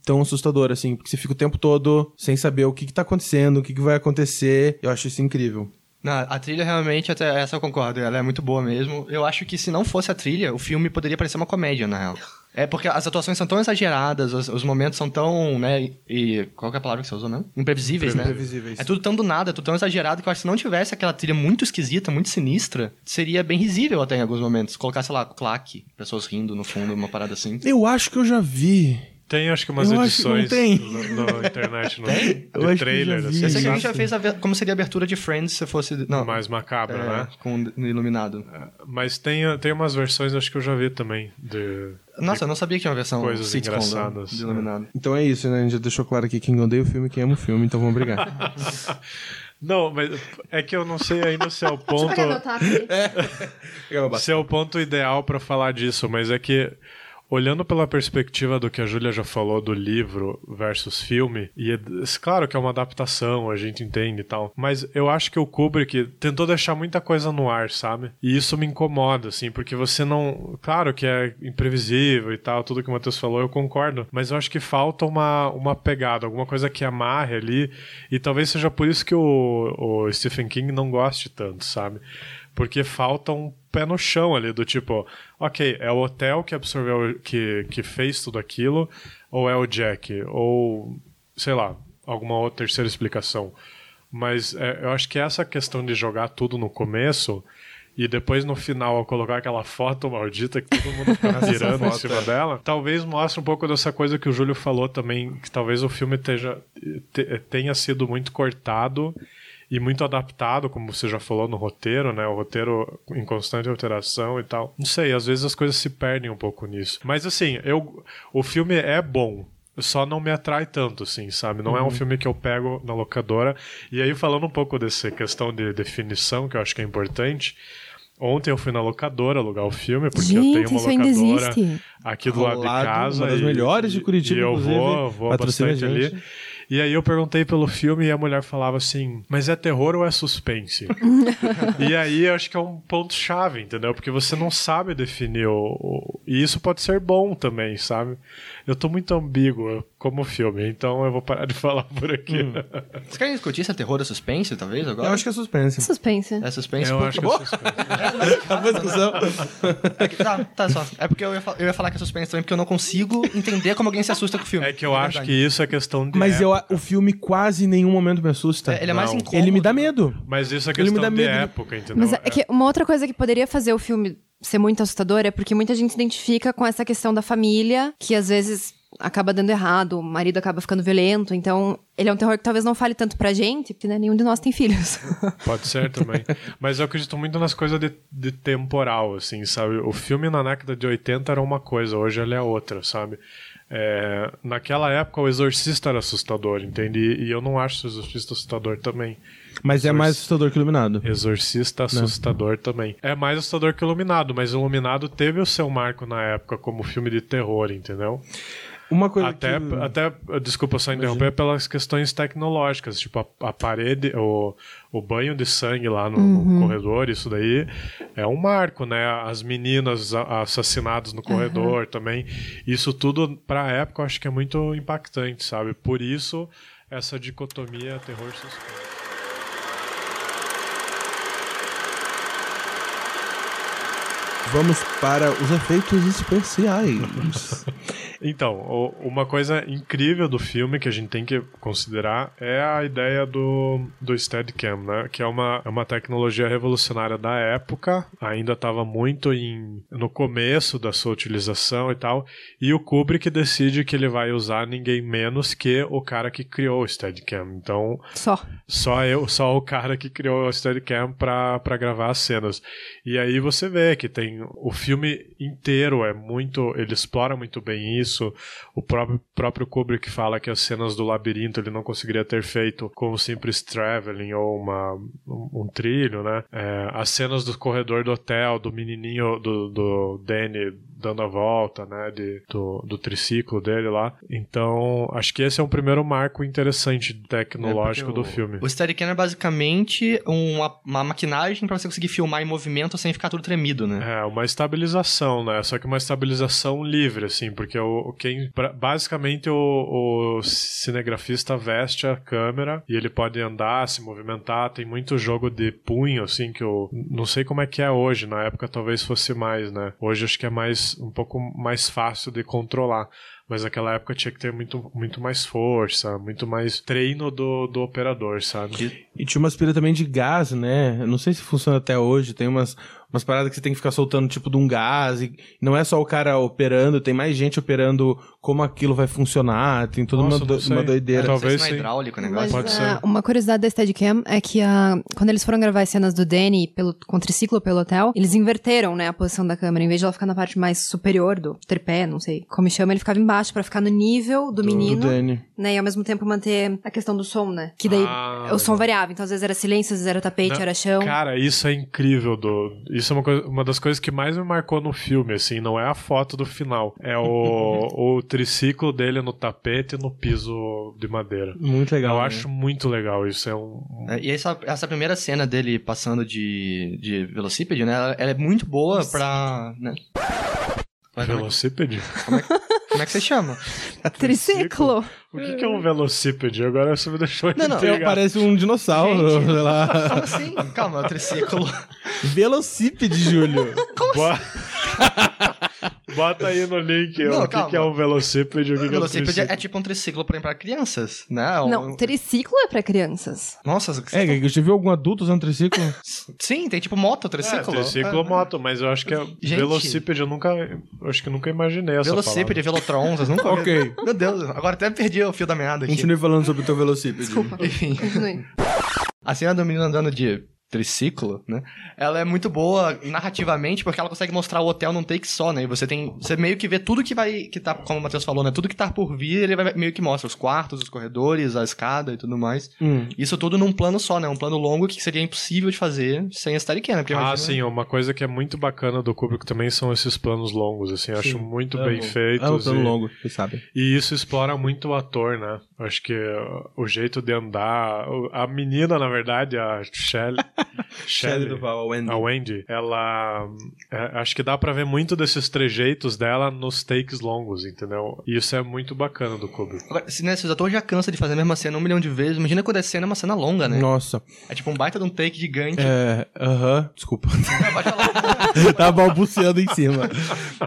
tão assustador, assim, porque você fica o tempo todo sem saber o que, que tá acontecendo, o que, que vai acontecer. Eu acho isso incrível. Não, a trilha realmente, até essa eu concordo, ela é muito boa mesmo. Eu acho que se não fosse a trilha, o filme poderia parecer uma comédia, na real. É porque as atuações são tão exageradas, os, os momentos são tão, né, e... Qual que é a palavra que você usou mesmo? Imprevisíveis, né? Imprevisíveis. É tudo tão do nada, tudo tão exagerado, que eu acho que se não tivesse aquela trilha muito esquisita, muito sinistra, seria bem risível até em alguns momentos. Colocar, sei lá, claque, pessoas rindo no fundo, uma parada assim. Eu acho que eu já vi. Tem, acho que umas Eu que edições tem. No, no internet, no, Tem? de Eu acho que trailer, já vi. Eu sei que a assim, gente já fez a, como seria a abertura de Friends se fosse... Não, mais macabra, é, né? com no Iluminado. Mas tem, tem umas versões, acho que eu já vi também, de... Nossa, eu não sabia que tinha uma versão Coisas sitcom engraçadas. do Iluminado. Então é isso, né? A gente já deixou claro aqui quem odeia o filme e quem ama o filme, então vamos brigar. Não, mas é que eu não sei ainda se é o ponto... se é o ponto ideal pra falar disso, mas é que olhando pela perspectiva do que a Júlia já falou do livro versus filme, e é, claro que é uma adaptação, a gente entende e tal, mas eu acho que o Kubrick tentou deixar muita coisa no ar, sabe? E isso me incomoda, assim, porque você não. Claro que é imprevisível e tal, tudo que o Matheus falou, eu concordo, mas eu acho que falta uma, uma pegada, alguma coisa que amarre ali, e talvez seja por isso que o, o Stephen King não goste tanto, sabe? Porque falta um pé no chão ali, do tipo, ok, é o hotel que absorveu, que, que fez tudo aquilo, ou é o Jack, ou sei lá, alguma outra terceira explicação. Mas é, eu acho que essa questão de jogar tudo no começo e depois no final ao colocar aquela foto maldita que todo mundo fica virando em cima é. dela, talvez mostre um pouco dessa coisa que o Júlio falou também, que talvez o filme teja, te- tenha sido muito cortado e muito adaptado, como você já falou no roteiro, né? O roteiro em constante alteração e tal. Não sei, às vezes as coisas se perdem um pouco nisso. Mas assim, eu, o filme é bom. Só não me atrai tanto, assim, sabe? Não é um filme que eu pego na locadora. E aí, falando um pouco dessa questão de definição, que eu acho que é importante, Ontem eu fui na locadora alugar o filme, porque eu tenho Gente, uma isso ainda locadora existe. aqui do lado de lado, casa. uma das e- melhores de Curitiba, E eu vou, vou bastante gente. ali. E aí eu perguntei pelo filme e a mulher falava assim, mas é terror ou é suspense? e aí eu acho que é um ponto-chave, entendeu? Porque você não sabe definir o, o- E isso pode ser bom também, sabe? Eu tô muito ambíguo como filme, então eu vou parar de falar por aqui. Hum. Vocês querem discutir se é terror ou suspense, talvez, agora? Eu acho que é suspense. Suspense. É suspense? Eu acho que é suspense. Acabou a discussão. É que- tá, tá só. É porque eu ia, eu ia falar que é suspense também, porque eu não consigo entender como alguém se assusta com o filme. É que eu acho verdade. que isso é questão de Mas eu, época. o filme quase em nenhum momento me assusta. É, ele é mais Não. incômodo. Ele me dá medo. Mas isso é Ele me questão dá de medo. época, entendeu? Mas é que uma outra coisa que poderia fazer o filme ser muito assustador é porque muita gente se identifica com essa questão da família, que às vezes acaba dando errado, o marido acaba ficando violento, então ele é um terror que talvez não fale tanto pra gente, porque né, nenhum de nós tem filhos. Pode ser também. Mas eu acredito muito nas coisas de, de temporal, assim, sabe? O filme na década de 80 era uma coisa, hoje ele é outra, sabe? É, naquela época o Exorcista era assustador, entende? E, eu não acho o Exorcista assustador também. Mas é mais assustador que Iluminado. Exorcista assustador também. É mais assustador que Iluminado, mas Iluminado teve o seu marco na época como filme de terror, entendeu? Uma coisa Até, que... até, desculpa só interromper, pelas questões tecnológicas, tipo a, a parede, o, o banho de sangue lá no, no corredor, isso daí é um marco, né? As meninas assassinadas no corredor também. Isso tudo, pra época, eu acho que é muito impactante, sabe? Por isso, essa dicotomia terror Vamos para os efeitos especiais. Então, o- uma coisa incrível do filme que a gente tem que considerar é a ideia do, do Steadicam, né? Que é uma, é uma tecnologia revolucionária da época, ainda estava muito em, no começo da sua utilização e tal, e o Kubrick decide que ele vai usar ninguém menos que o cara que criou o Steadicam. Então, Só. só eu, só o cara que criou o Steadicam pra gravar as cenas. E aí você vê que tem o filme inteiro é muito, ele explora muito bem isso. O próprio, próprio Kubrick fala que as cenas do labirinto ele não conseguiria ter feito com um simples traveling ou uma, um, um trilho, né? É, as cenas do corredor do hotel, do menininho, do, do Danny dando a volta, né, de, do, do triciclo dele lá. Então, acho que esse é um primeiro marco interessante tecnológico É, do o- filme. O Steadicam é basicamente uma, uma maquinagem pra você conseguir filmar em movimento sem ficar tudo tremido, né? É, uma estabilização, né? Só que uma estabilização livre, assim, porque o, quem, basicamente o, o cinegrafista veste a câmera e ele pode andar, se movimentar. Tem muito jogo de punho, assim, que eu não sei como é que é hoje. Na época talvez fosse mais, né? Hoje acho que é mais um pouco mais fácil de controlar. Mas naquela época tinha que ter muito, muito mais força, muito mais treino do, do operador, sabe? E tinha umas pilhas também de gás, né? Eu não sei se funciona até hoje. Tem umas, umas paradas que você tem que ficar soltando tipo de um gás. E não é só o cara operando, tem mais gente operando como aquilo vai funcionar. Tem toda Nossa, uma, do- uma doideira. É, talvez se não é hidráulico o negócio. Mas Pode ah, ser. uma curiosidade da Steadicam é que ah, quando eles foram gravar as cenas do Danny pelo, com o triciclo pelo hotel, eles inverteram, né, a posição da câmera. Em vez de ela ficar na parte mais superior do tripé, não sei como chama, ele ficava embaixo pra ficar no nível do, do menino, Danny. né, e ao mesmo tempo manter a questão do som, né? Que daí Ah, o som variava, então às vezes era silêncio, às vezes era tapete, Não, era chão. Cara, isso é incrível. Do... Isso é uma, coisa- uma das coisas que mais me marcou no filme, assim, não é a foto do final. É o, o triciclo dele no tapete e no piso de madeira. Muito legal. Eu né? acho muito legal isso. É um. É, E essa, essa primeira cena dele passando de, de velocípede, né? Ela, ela é muito boa pra. Né? Mas como, é, Velocípede? como é que você chama? Triciclo! O que, que é um velocípede? Agora você me deixou Não, não, intrigado. Parece um dinossauro, Gente. sei lá. Como assim? Calma, é o triciclo. Velocípede, Júlio. Bo- Bota aí no link Não, o que, que é um velocípede e o que, que é um velocípede é, triciclo. tipo um triciclo pra, pra crianças, né? Um- Não, triciclo é pra crianças. Nossa, É, que você viu algum adulto usando triciclo? sim, tem tipo moto, É, triciclo. triciclo É. moto, mas eu acho que é Gente. velocípede, eu nunca. Eu acho que nunca imaginei essa Velocípede, palavra. Velotrons, vocês nunca Ok. Meu Deus, agora até perdi o fio da meada aqui. Continue falando sobre o teu velocípede. Enfim. Continue. A cena do menino andando de triciclo, né? Ela é muito boa narrativamente porque ela consegue mostrar o hotel num take só, né? E você tem, você meio que vê tudo que vai que tá, como o Matheus falou, né? Tudo que tá por vir, ele vai meio que mostra os quartos, os corredores, a escada e tudo mais. Hum. Isso tudo num plano só, né? Um plano longo que seria impossível de fazer sem a Steadicam, né? Porque Ah, imagina- sim, uma coisa que é muito bacana do Kubrick também são esses planos longos, assim, eu acho muito Amo. bem feitos. É um plano e- longo, vocês sabem. E isso explora muito o ator, né? Acho que o jeito de andar. A menina, na verdade, a Shelley. Shelley Duval, a Wendy. A Wendy, ela. é, acho que dá pra ver muito desses trejeitos dela nos takes longos, entendeu? E isso é muito bacana do Kubrick. Agora, se, né, se os atores já cansam de fazer a mesma cena um milhão de vezes, imagina quando a cena é uma cena longa, né? Nossa. É tipo um baita de um take gigante. É, aham, desculpa. Vai falar. tava balbuciando em cima.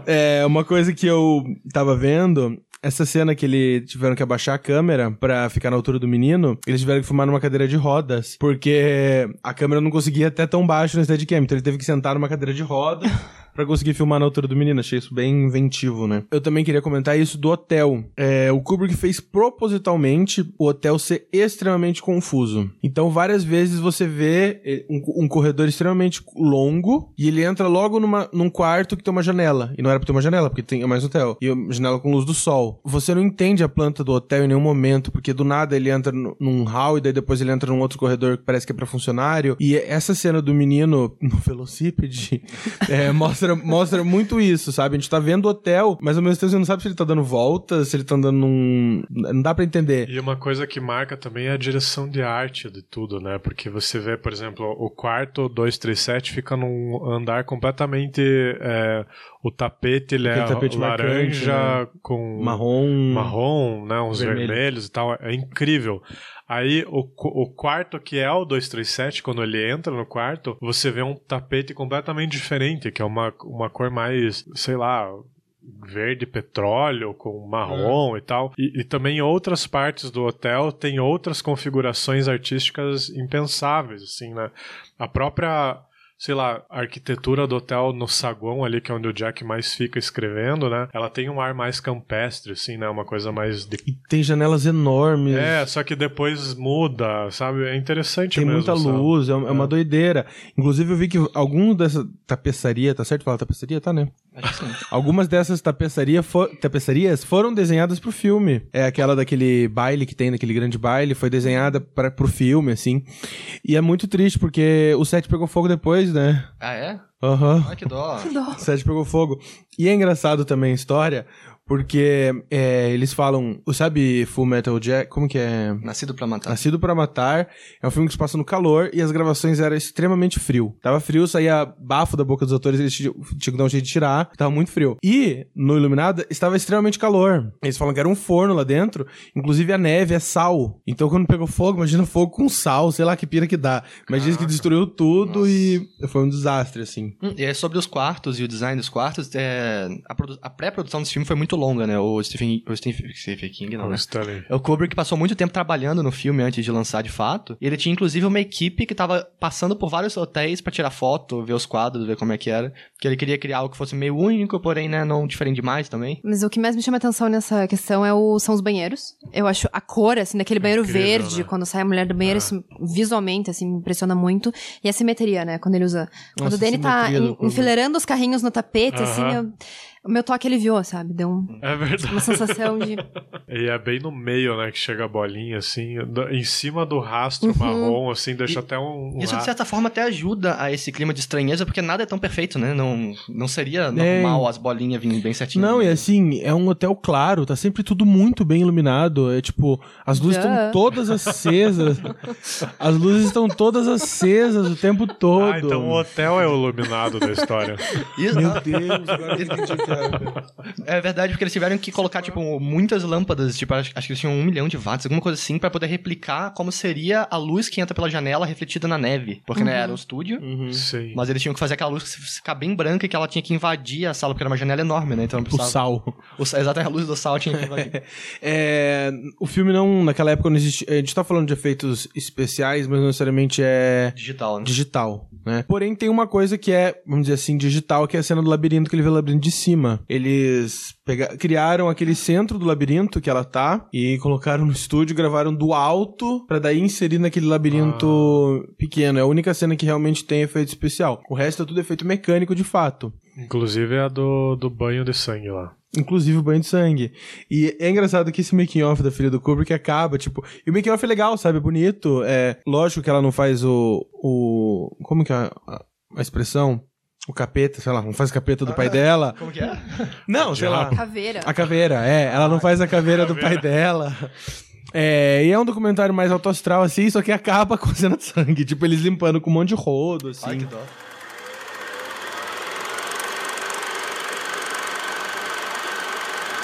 É, uma coisa que eu tava vendo, essa cena que eles tiveram que abaixar a câmera pra ficar na altura do menino, eles tiveram que filmar numa cadeira de rodas, porque a câmera não conseguia até tão baixo no Steadicam, então ele teve que sentar numa cadeira de rodas pra conseguir filmar na altura do menino. Achei isso bem inventivo, né? Eu também queria comentar isso do hotel. É, o Kubrick fez propositalmente o hotel ser extremamente confuso. Então, várias vezes você vê eh, um, um corredor extremamente longo e ele entra logo numa, num quarto que tem uma janela. E não era pra ter uma janela, porque tem é mais hotel. E uma janela com luz do sol. Você não entende a planta do hotel em nenhum momento, porque do nada ele entra num hall e daí depois ele entra num outro corredor que parece que é pra funcionário. E essa cena do menino no velocípede é, mostra, mostra muito isso, sabe? A gente tá vendo o hotel, mas ao mesmo tempo você não sabe se ele tá dando voltas, se ele tá andando num. Não dá pra entender. E uma coisa que marca também é a direção de arte de tudo, né? Porque você vê, por exemplo, o quarto 237 fica num andar completamente. é, o tapete ele é tapete marcante, laranja com Marrom. marrom, né? Uns Vermelho. vermelhos e tal. É incrível. Aí o, o quarto que é o 237, quando ele entra no quarto, você vê um tapete completamente diferente, que é uma, uma cor mais, sei lá, verde petróleo com marrom e tal. E, e também outras partes do hotel tem outras configurações artísticas impensáveis, assim, né? A própria sei lá, a arquitetura do hotel no saguão ali, que é onde o Jack mais fica escrevendo, né? Ela tem um ar mais campestre, assim, né? Uma coisa mais de E tem janelas enormes. é, só que depois muda, sabe? É interessante Tem mesmo. muita sabe? luz, é, é uma doideira. Inclusive, eu vi que algum dessa tapeçaria, tá certo falar tapeçaria? Tá, né? Que. Algumas dessas tapeçaria fo- tapeçarias foram desenhadas pro filme. É aquela daquele baile que tem, daquele grande baile, foi desenhada para pro filme, assim. E é muito triste, porque o set pegou fogo depois, né? Ah, é? Aham. Ai, que dó. O set pegou fogo. E é engraçado também a história, porque é, eles falam, sabe Full Metal Jack, como que é? Nascido pra matar. Nascido pra Matar é um filme que se passa no calor e as gravações eram extremamente frio. Tava frio, saía bafo da boca dos atores, eles tinham que dar um jeito de tirar, tava muito frio. E no Iluminado estava extremamente calor. Eles falam que era um forno lá dentro, inclusive a neve é sal. Então quando pegou fogo, imagina fogo com sal, sei lá que pira que dá. Mas diz que destruiu tudo e foi um desastre, assim. Hum, E é sobre os quartos e o design dos quartos, é, a, a pré-produção desse filme foi muito longa, né? O Stephen, o Stephen, Stephen King, não, O né? Stanley. O Kubrick passou muito tempo trabalhando no filme antes de lançar de fato. E ele tinha inclusive uma equipe que tava passando por vários hotéis pra tirar foto, ver os quadros, ver como é que era. Que ele queria criar algo que fosse meio único, porém, né, não diferente demais também. Mas o que mais me chama atenção nessa questão é o, são os banheiros. Eu acho a cor, assim, daquele banheiro Incrível, verde, né? quando sai a mulher do banheiro, isso visualmente, assim, me impressiona muito. E a simetria, né? Quando ele usa. Quando Nossa, o Danny tá enfileirando os carrinhos no tapete, assim, Aham. eu- o meu toque aliviou, sabe? Deu um- É verdade. uma sensação de. E é bem no meio, né, que chega a bolinha, assim, em cima do rastro Uhum. marrom, assim, deixa até um... um Isso, de certa forma, até ajuda a esse clima de estranheza, porque nada é tão perfeito, né? Não, não seria É. normal as bolinhas virem bem certinho. Não, e assim, é um hotel claro, tá sempre tudo muito bem iluminado. É tipo, as luzes estão Duh. todas acesas. As luzes estão todas acesas o tempo todo. Ah, então o hotel é o iluminado da história. Isso, Meu Deus, agora eu entendi o que é. Verdade, porque eles tiveram que colocar, tipo, muitas lâmpadas, tipo, acho, acho que eles tinham um milhão de watts, alguma coisa assim, pra poder replicar como seria a luz que entra pela janela refletida na neve. Porque, né, era um estúdio, Sim. mas eles tinham que fazer aquela luz ficar bem branca e que ela tinha que invadir a sala, porque era uma janela enorme, né? Então não O precisava... sal. O sal. Exatamente, a luz do sal tinha que invadir. É, o filme não, naquela época não existia. A gente tá falando de efeitos especiais, mas não necessariamente é Digital, né? digital, né? Porém, tem uma coisa que é, vamos dizer assim, digital, que é a cena do labirinto, que ele vê o labirinto de cima. Cima, eles criaram aquele centro do labirinto que ela tá e colocaram no estúdio, gravaram do alto pra daí inserir naquele labirinto pequeno. É a única cena que realmente tem efeito especial. O resto é tudo efeito mecânico de fato. Inclusive a do, do banho de sangue lá. Inclusive o banho de sangue. E é engraçado que esse making off da filha do Kubrick acaba, tipo. E o making off é legal, sabe? É bonito. É lógico que ela não faz o. o como que é a, a expressão? O capeta, sei lá, não faz o capeta do pai dela. Como que é? Não, sei lá. Caveira. A caveira, é. Ela não faz a caveira do pai dela. É, e é um documentário mais autoastral, assim, só que acaba com a cena de sangue. Tipo, eles limpando com um monte de rodo, assim. Ai, que dó.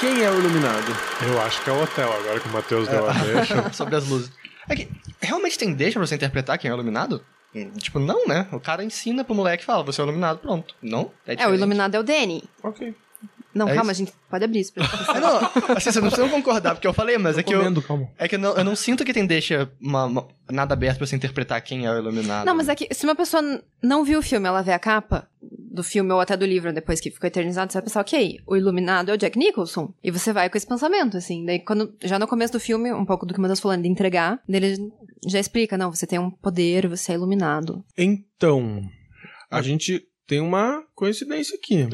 Quem é o iluminado? Eu acho que é o hotel, agora que o Matheus deu a deixa. Sobre as luzes. É que realmente tem deixa pra você interpretar quem é o iluminado? Tipo, não, né? O cara ensina pro moleque e fala, você é o iluminado, pronto. Não? É, o diferente. iluminado é o Danny. Ok. Não, É calma, isso? gente, pode abrir isso. pra- Ah, não, assim, vocês não precisam concordar, porque eu falei, mas é que eu, calma. é que eu não, eu não sinto que tem deixa uma- uma- nada aberto pra você interpretar quem é o iluminado. Não, mas é que se uma pessoa não viu o filme, ela vê a capa do filme ou até do livro depois que ficou eternizado, você vai pensar, ok, o iluminado é o Jack Nicholson. E você vai com esse pensamento, assim. Daí, quando, já no começo do filme, um pouco do que o Matheus falando de entregar, dele já explica, não, você tem um poder, você é iluminado. Então, a gente tem uma coincidência aqui.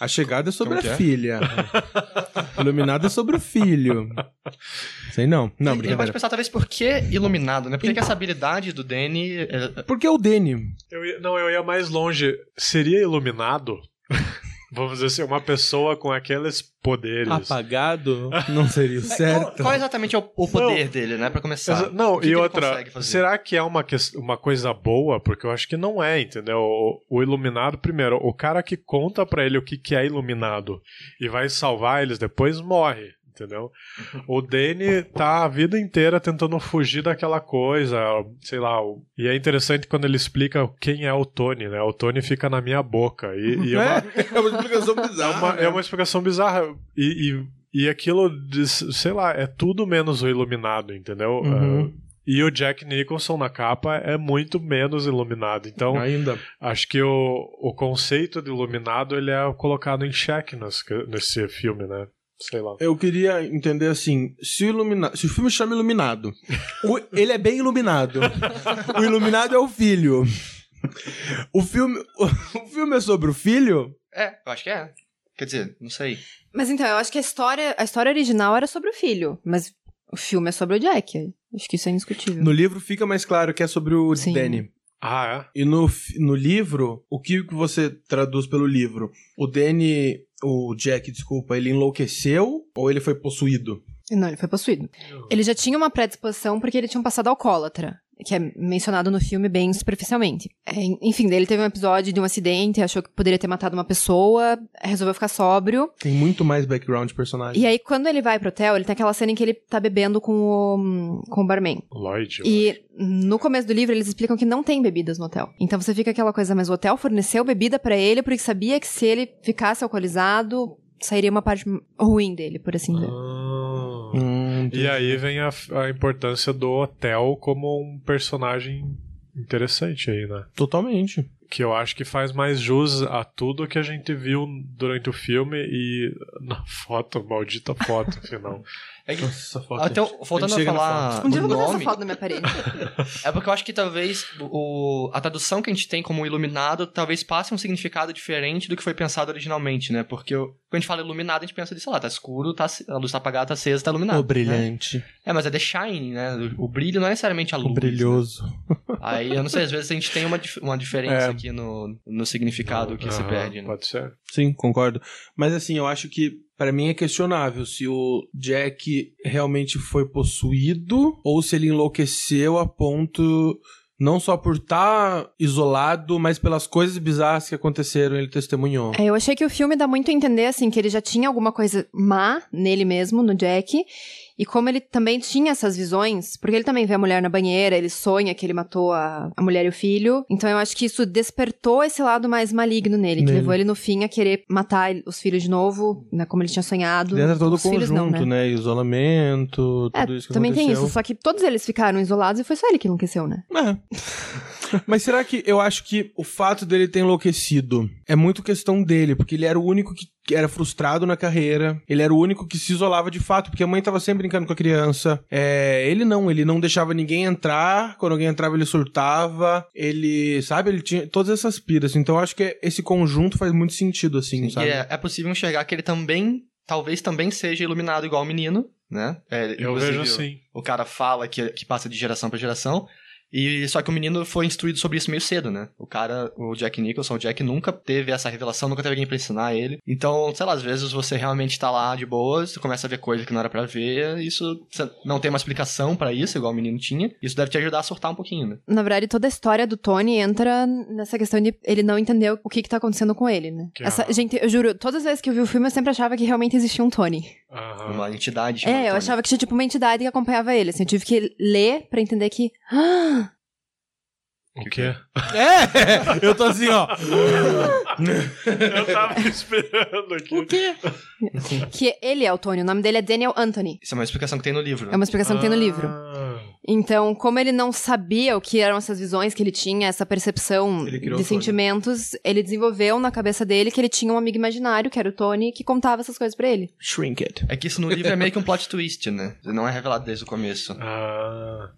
A chegada é sobre Como que a é? filha. Iluminado é sobre o filho. Sei não. Não, Não, pode brincadeira. pensar, talvez, por que iluminado, né? Por que, que essa habilidade do Danny... é- Porque é o Danny. Eu ia- não, eu ia mais longe. Seria iluminado? Vamos dizer assim, uma pessoa com aqueles poderes. Apagado não seria o Qual, certo. qual exatamente é o, o poder dele, né? Pra começar. Exa- Não, O que e que outra, será que é uma, uma coisa boa? Porque eu acho que não é, entendeu? O, o iluminado, primeiro, o cara que conta pra ele o que, que é iluminado e vai salvar eles depois morre. Entendeu? O Danny tá a vida inteira tentando fugir daquela coisa, sei lá. E é interessante quando ele explica quem é o Tony, né? O Tony fica na minha boca. E, e é uma, É, é uma explicação é bizarra. uma, né? é uma explicação bizarra. E, e, e aquilo, diz- sei lá, é tudo menos o iluminado, entendeu? Uhum. Ah, e o Jack Nicholson na capa é muito menos iluminado. Então, Ainda. acho que o, o conceito de iluminado ele é colocado em xeque nesse, nesse filme, né? Sei lá. Eu queria entender assim, se o, ilumina... se o filme chama Iluminado, o- ele é bem iluminado. o iluminado é o filho. O filme, o filme é sobre o filho? É, eu acho que é. Quer dizer, não sei. Mas então, eu acho que a história, a história original era sobre o filho, mas o filme é sobre o Jack. Acho que isso é indiscutível. No livro fica mais claro que é sobre o Sim. Danny. Ah, E no, no livro, o que que você traduz pelo livro? O Danny, o Jack, desculpa, ele enlouqueceu ou ele foi possuído? Não, ele foi possuído. Ele já tinha uma predisposição porque ele tinha um passado alcoólatra, que é mencionado no filme bem superficialmente. É, enfim, ele teve um episódio de um acidente, achou que poderia ter matado uma pessoa, resolveu ficar sóbrio. Tem muito mais background de personagem. E aí, quando ele vai pro hotel, ele tem aquela cena em que ele tá bebendo com o, com o barman. Lloyd. E no começo do livro eles explicam que não tem bebidas no hotel. Então você fica aquela coisa, mas o hotel forneceu bebida pra ele porque sabia que se ele ficasse alcoolizado, sairia uma parte ruim dele, por assim dizer. Ah. Hum, E aí vem a, a importância do hotel como um personagem interessante aí, né? Totalmente. Que eu acho que faz mais jus a tudo que a gente viu durante o filme e na foto, maldita foto final. É que, Nossa, foto. Ah, então, gente voltando a na falar Um dia eu do vou botar essa foto na minha parede. é porque eu acho que talvez o, a tradução que a gente tem como iluminado talvez passe um significado diferente do que foi pensado originalmente, né? Porque quando a gente fala iluminado, a gente pensa de, sei lá, tá escuro, tá, a luz tá apagada, tá acesa, tá iluminado. O brilhante. né? É, mas é the shine, né? O, o brilho não é necessariamente a luz. O brilhoso. né? Aí, eu não sei, às vezes a gente tem uma, uma diferença É. aqui no, no significado que se Aham, perde, né? Pode ser. Sim, concordo. Mas assim, eu acho que Pra mim é questionável se o Jack realmente foi possuído ou se ele enlouqueceu a ponto não só por estar isolado, mas pelas coisas bizarras que aconteceram, ele testemunhou. É, eu achei que o filme dá muito a entender, assim, que ele já tinha alguma coisa má nele mesmo, no Jack. E como ele também tinha essas visões, porque ele também vê a mulher na banheira, ele sonha que ele matou a, a mulher e o filho. Então eu acho que isso despertou esse lado mais maligno nele, que Nele. levou ele no fim a querer matar os filhos de novo, né, como ele tinha sonhado. Dentro de todo o os filhos conjunto, não, né? né? Isolamento, É, tudo isso que também tem aconteceu. isso, só que todos eles ficaram isolados e foi só ele que enlouqueceu, né? É. Mas será que eu acho que o fato dele ter enlouquecido é muito questão dele, porque ele era o único que era frustrado na carreira. Ele era o único que se isolava de fato, porque a mãe tava sempre brincando com a criança. É, ele não, ele não deixava ninguém entrar. Quando alguém entrava, ele surtava. Ele, sabe, ele tinha todas essas piras. Então eu acho que esse conjunto faz muito sentido, assim, E sabe? é, é possível enxergar que ele também, talvez também seja iluminado igual o menino, né? É, Eu vejo assim. O cara fala que, que passa de geração pra geração. E só que o menino foi instruído sobre isso meio cedo, né? O cara, o Jack Nicholson, o Jack nunca teve essa revelação, nunca teve alguém pra ensinar ele. Então, sei lá, às vezes você realmente tá lá de boas, você começa a ver coisa que não era pra ver, isso não tem uma explicação pra isso, igual o menino tinha. Isso deve te ajudar a surtar um pouquinho, né? Na verdade, toda a história do Tony entra nessa questão de ele não entender o que que tá acontecendo com ele, né? Que Essa, gente, eu juro, todas as vezes que eu vi o filme, eu sempre achava que realmente existia um Tony. Aham. Uma entidade. É, eu Tony. achava que tinha tipo uma entidade que acompanhava ele. Assim, eu tive que ler pra entender que. "Ah, O quê? É! Eu tô assim, ó. Eu tava esperando aqui. o quê? que ele é o Tony, o nome dele é Daniel Anthony. Isso é uma explicação que tem no livro. É uma explicação que tem no livro. Ah, Então, como ele não sabia o que eram essas visões que ele tinha, essa percepção de sentimentos, ele desenvolveu na cabeça dele que ele tinha um amigo imaginário, que era o Tony, que contava essas coisas pra ele. Shrink it. É que isso no livro é meio que um plot twist, né? Não é revelado desde o começo. ah,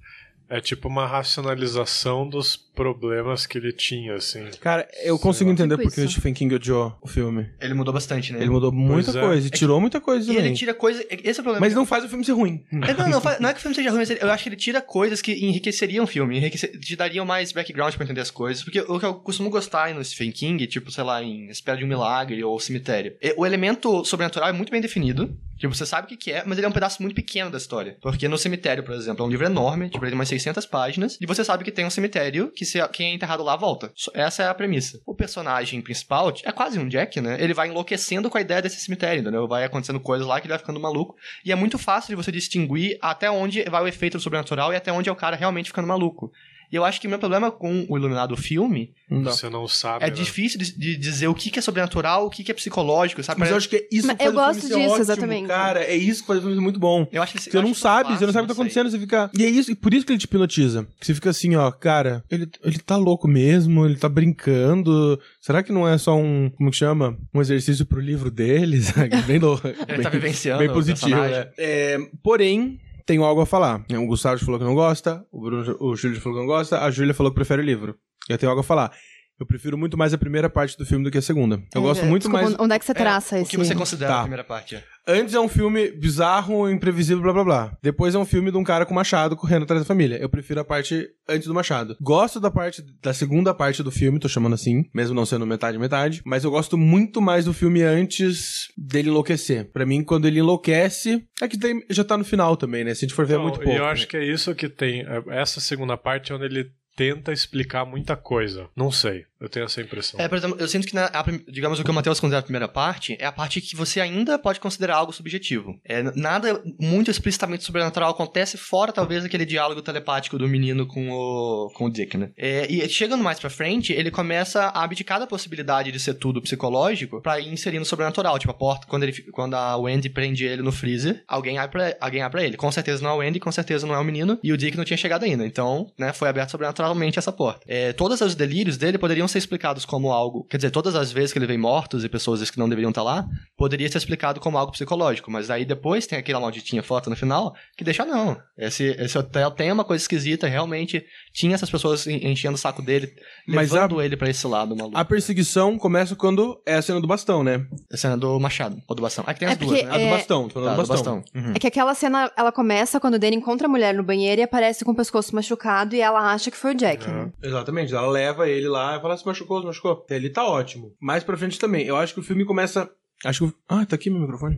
é tipo uma racionalização dos problemas que ele tinha, assim. Cara, eu consigo entender Tipo porque o isso. Stephen King odiou o filme. Ele mudou bastante, né? Ele mudou muita é. coisa e tirou muita coisa E também. ele tira coisa. Esse é o problema. Mas não faz o filme ser ruim. É, Não, não, fa- não é que o filme seja ruim, mas ele- eu acho que ele tira coisas que enriqueceriam o filme, enriquecer, te dariam mais background pra entender as coisas. Porque o que eu costumo gostar no Stephen King, tipo, sei lá, em Espera de um Milagre ou Cemitério, é- o elemento sobrenatural é muito bem definido. Tipo, você sabe o que que é, mas ele é um pedaço muito pequeno da história. Porque no cemitério, por exemplo, é um livro enorme, tipo, ele tem umas 600 páginas, e você sabe que tem um cemitério que se, quem é enterrado lá volta. Essa é a premissa. O personagem principal é quase um Jack, né? Ele vai enlouquecendo com a ideia desse cemitério, entendeu? Vai acontecendo coisas lá que ele vai ficando maluco. E é muito fácil de você distinguir até onde vai o efeito do sobrenatural e até onde é o cara realmente ficando maluco. E eu acho que o meu problema com o Iluminado filme Não dá. Você não sabe. é né? difícil de, de dizer o que, que é sobrenatural, o que, que é psicológico, sabe? Mas eu acho que é isso Mas que faz eu o filme gosto ser disso, ótimo, exatamente. Cara, é isso que faz o filme muito bom. Eu acho que Você não sabe, você não sabe o que tá acontecendo, você fica. E é isso, e por isso que ele te hipnotiza. Você fica assim, ó, cara, ele, ele tá louco mesmo, ele tá brincando. Será que não é só um, como que chama? Um exercício pro livro dele? sabe? Bem louco. Ele tá vivenciando Bem positivo, né? É, porém, tenho algo a falar. O Gustavo falou que não gosta, o, Bruno, o Júlio falou que não gosta, a Júlia falou que prefere o livro. Eu tenho algo a falar. Eu prefiro muito mais a primeira parte do filme do que a segunda. Eu É, gosto muito desculpa, mais. Onde é que você traça o esse... que você considera Tá. a primeira parte? é? Antes é um filme bizarro, imprevisível, blá blá blá. Depois é um filme de um cara com machado correndo atrás da família. Eu prefiro a parte antes do machado. Gosto da parte da segunda parte do filme, tô chamando assim, mesmo não sendo metade metade, mas eu gosto muito mais do filme antes dele enlouquecer. Pra mim, quando ele enlouquece, é que daí já tá no final também, né? Se a gente for ver é Não, muito E pouco. eu acho que é isso que tem. é- Essa segunda parte é onde ele tenta explicar muita coisa. Não sei. Eu tenho essa impressão. É, por exemplo, eu sinto que, na, a digamos, o que o Matheus considera a primeira parte é a parte que você ainda pode considerar algo subjetivo. É, nada muito explicitamente sobrenatural acontece fora, talvez, daquele diálogo telepático do menino com o, com o Dick, né? É, e chegando mais pra frente, ele começa a abdicar da possibilidade de ser tudo psicológico pra ir inserindo o sobrenatural. Tipo, a porta, quando, ele, quando a Wendy prende ele no freezer, alguém abre, alguém abre ele. Com certeza não é a Wendy, com certeza não é o menino, e o Dick não tinha chegado ainda. Então, né, foi aberto sobrenaturalmente essa porta. É, todos os delírios dele poderiam ser explicados como algo. Quer dizer, todas as vezes que ele vê mortos e pessoas que não deveriam estar lá, poderia ser explicado como algo psicológico. Mas aí depois tem aquela malditinha foto no final que deixa não. Esse, esse hotel tem uma coisa esquisita, realmente tinha essas pessoas en- enchendo o saco dele, Mas levando ele pra esse lado maluco. A perseguição começa quando é a cena do bastão, né? A cena do Machado, ou do Bastão. Aqui tem as É duas, porque né? A do É, bastão, tô falando Tá, do bastão. Uhum. É que aquela cena, ela começa quando o Danny encontra a mulher no banheiro e aparece com o pescoço machucado e ela acha que foi o Jack, né? Exatamente, ela leva ele lá e fala se machucou, se machucou. Ele tá ótimo. Mais pra frente também. Eu acho que o filme começa. Acho que. Ah, tá aqui meu microfone.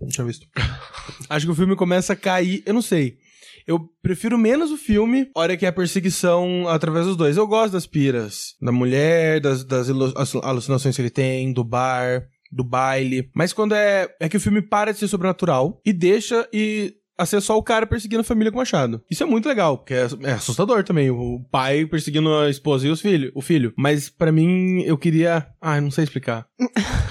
Não tinha visto. acho que o filme começa a cair. Eu não sei. Eu prefiro menos o filme, hora que é a perseguição através dos dois. Eu gosto das piras. Da mulher, das, das alucinações que ele tem, do bar, do baile. Mas quando é. É que o filme para de ser sobrenatural e deixa e a ser só o cara perseguindo a família com machado. Isso é muito legal, porque é, é assustador também, o pai perseguindo a esposa e os filhos, o filho. Mas pra mim, eu queria... Ah, não sei explicar.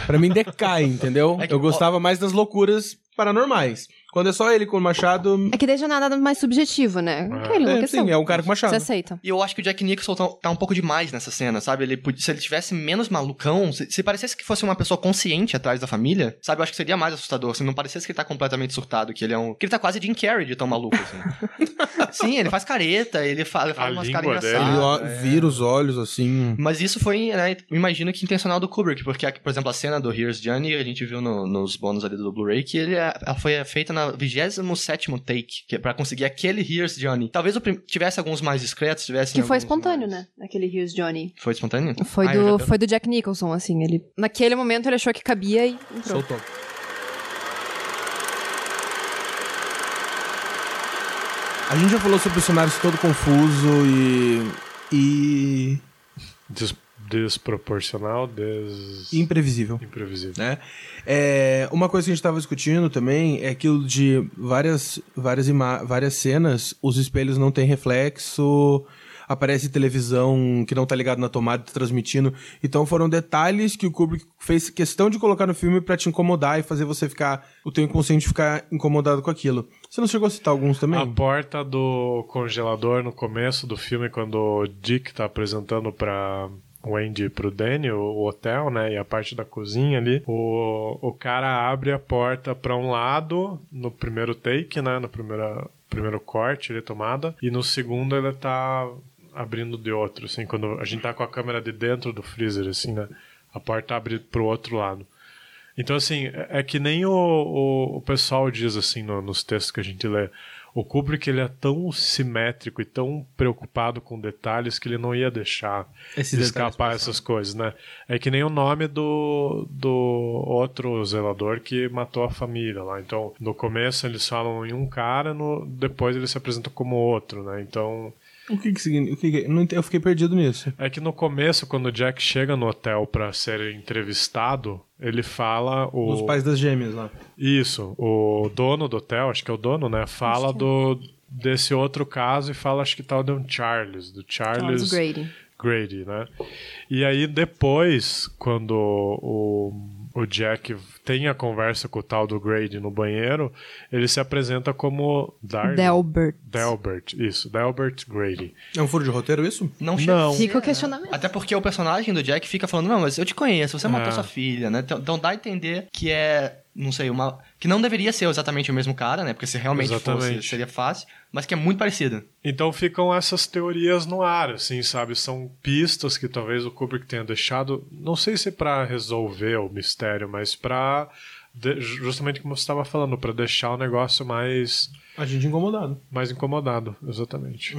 Pra mim decai, entendeu? É que- eu gostava mais das loucuras paranormais. Quando é só ele com o machado. É que deixa nada mais subjetivo, né? Ok, ele É, enlouqueceu. sim, é um cara com machado. Você aceita. E eu acho que o Jack Nicholson tá, tá um pouco demais nessa cena, sabe? Ele se ele tivesse menos malucão, se, se parecesse que fosse uma pessoa consciente atrás da família, sabe? Eu acho que seria mais assustador. Se não parecesse que ele tá completamente surtado, que ele é um. Que ele tá quase Jim Carrey de tão maluco, assim. Sim, ele faz careta, ele fala, ele fala A umas caras. Ele engraçadas. ó- é. vira os olhos assim. Mas isso foi, né, eu imagino que intencional do Kubrick, porque, por exemplo, a cena do Here's Journey, a gente viu no- nos bônus ali do Blu-ray, que ele, é- ela foi feita na 27º take, que é pra conseguir aquele Here's Journey. Talvez o prim- tivesse alguns mais discretos, tivesse... Que foi espontâneo, mais- né? Aquele Here's Johnny. Foi espontâneo? Foi, Ah, eu do, foi do Jack Nicholson, assim. Ele, naquele momento ele achou que cabia e entrou. Soltou. A gente já falou sobre o cenário todo confuso e. e. Des- desproporcional, des... imprevisível. imprevisível. né? É, uma coisa que a gente estava discutindo também é aquilo de várias, várias, várias cenas, os espelhos não têm reflexo, aparece televisão que não tá ligado na tomada tá transmitindo. Então foram detalhes que o Kubrick fez questão de colocar no filme pra te incomodar e fazer você ficar, o teu inconsciente ficar incomodado com aquilo. Você não chegou a citar alguns também? A porta do congelador no começo do filme, quando o Dick tá apresentando pra Wendy e pro Danny, o, o hotel, né? E a parte da cozinha ali, o, o cara abre a porta pra um lado no primeiro take, né? No primeiro, primeiro corte, ele tomada, e no segundo ele tá abrindo de outro, assim, quando a gente tá com a câmera de dentro do freezer, assim, né? A porta abre pro outro lado. Então, assim, é é que nem o, o, o pessoal diz, assim, no- nos textos que a gente lê. O Kubrick, ele é tão simétrico e tão preocupado com detalhes que ele não ia deixar detalhes escapar essas coisas, né? É que nem o nome do, do outro zelador que matou a família lá. Então, no começo eles falam em um cara, no, depois ele se apresenta como outro, né? Então, O que que significa? o que que- não eu fiquei perdido nisso. é que no começo, quando o Jack chega no hotel pra ser entrevistado, ele fala o Os pais das gêmeas lá. isso, o dono do hotel, acho que é o dono, né? Fala do desse outro caso e fala acho que tal de um Charles, do Charles, Charles Grady. Grady, né? E aí depois, quando o, o Jack tem a conversa com o tal do Grady no banheiro, ele se apresenta como Darby. Delbert. Delbert, isso, Delbert Grady. É um furo de roteiro isso? Não chega Não. Fica o questionamento. Até porque o personagem do Jack fica falando, não, mas eu te conheço, você matou É. sua filha, né? Então, então dá a entender que é, não sei, uma... Que não deveria ser exatamente o mesmo cara, né? Porque se realmente fosse, Exatamente. seria fácil. Mas que é muito parecido. Então ficam essas teorias no ar, assim, sabe? São pistas que talvez o Kubrick tenha deixado, não sei se para resolver o mistério, mas para justamente como você estava falando, para deixar o negócio mais A gente incomodado. mais incomodado, exatamente.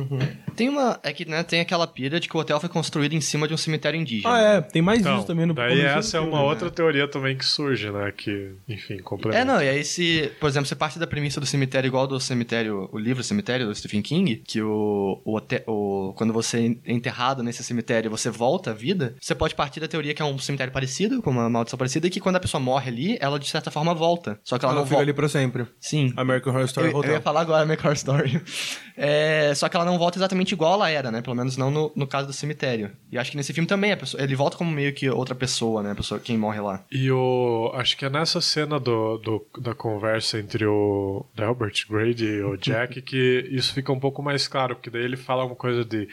Tem uma... É que, né, tem aquela pira de que o hotel foi construído em cima de um cemitério indígena. Ah, é. Tem mais Então, isso também no daí essa é filme, uma né? outra teoria também que surge, né? Que, enfim, complementa. É, não, e aí se, por exemplo, você parte da premissa do cemitério igual do cemitério, o livro Cemitério do Stephen King, que o, o, o- quando você é enterrado nesse cemitério e você volta à vida, você pode partir da teoria que é um cemitério parecido, com uma maldição parecida, e que quando a pessoa morre ali, ela de certa forma volta. Só que ela Ela não fica volta. ali pra sempre. Sim. American Horror Story Eu, Hotel. Falar agora Make Horror Story. É, só que ela não volta exatamente igual ela era, né? Pelo menos não no, no caso do cemitério. E acho que nesse filme também pessoa, ele volta como meio que outra pessoa, né? A pessoa, quem morre lá. E o. Acho que é nessa cena do, do- da conversa entre o Delbert Grady e o Jack que isso fica um pouco mais claro, porque daí ele fala uma coisa de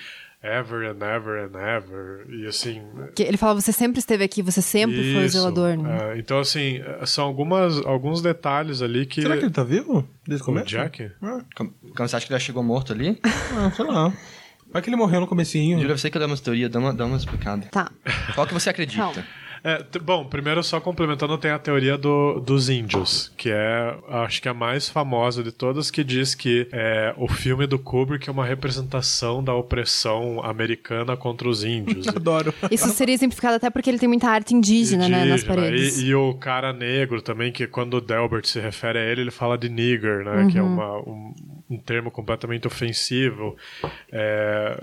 ever and ever and ever. E assim. Que ele fala, você sempre esteve aqui, você sempre foi o isso, zelador, né? é, então, assim, são algumas, alguns detalhes ali que. Será que ele tá vivo? Desde o o começo? Jack? Ah, Quando quando você acha que ele já chegou morto ali, ah, sei lá. Vai que ele morreu no comecinho. Júlia, você que dá uma teoria, dá uma, dá uma explicada. Tá. Qual que você acredita? Calma. É, bom, primeiro só complementando, tem a teoria do, dos índios, que é, acho que a mais famosa de todas, que diz que é, o filme do Kubrick é uma representação da opressão americana contra os índios. Adoro. Isso seria exemplificado até porque ele tem muita arte indígena, né, nas Indígena. paredes. E, e o cara negro também, que quando o Delbert se refere a ele, ele fala de nigger, né? Que é Uhum. uma, um- um termo completamente ofensivo. É,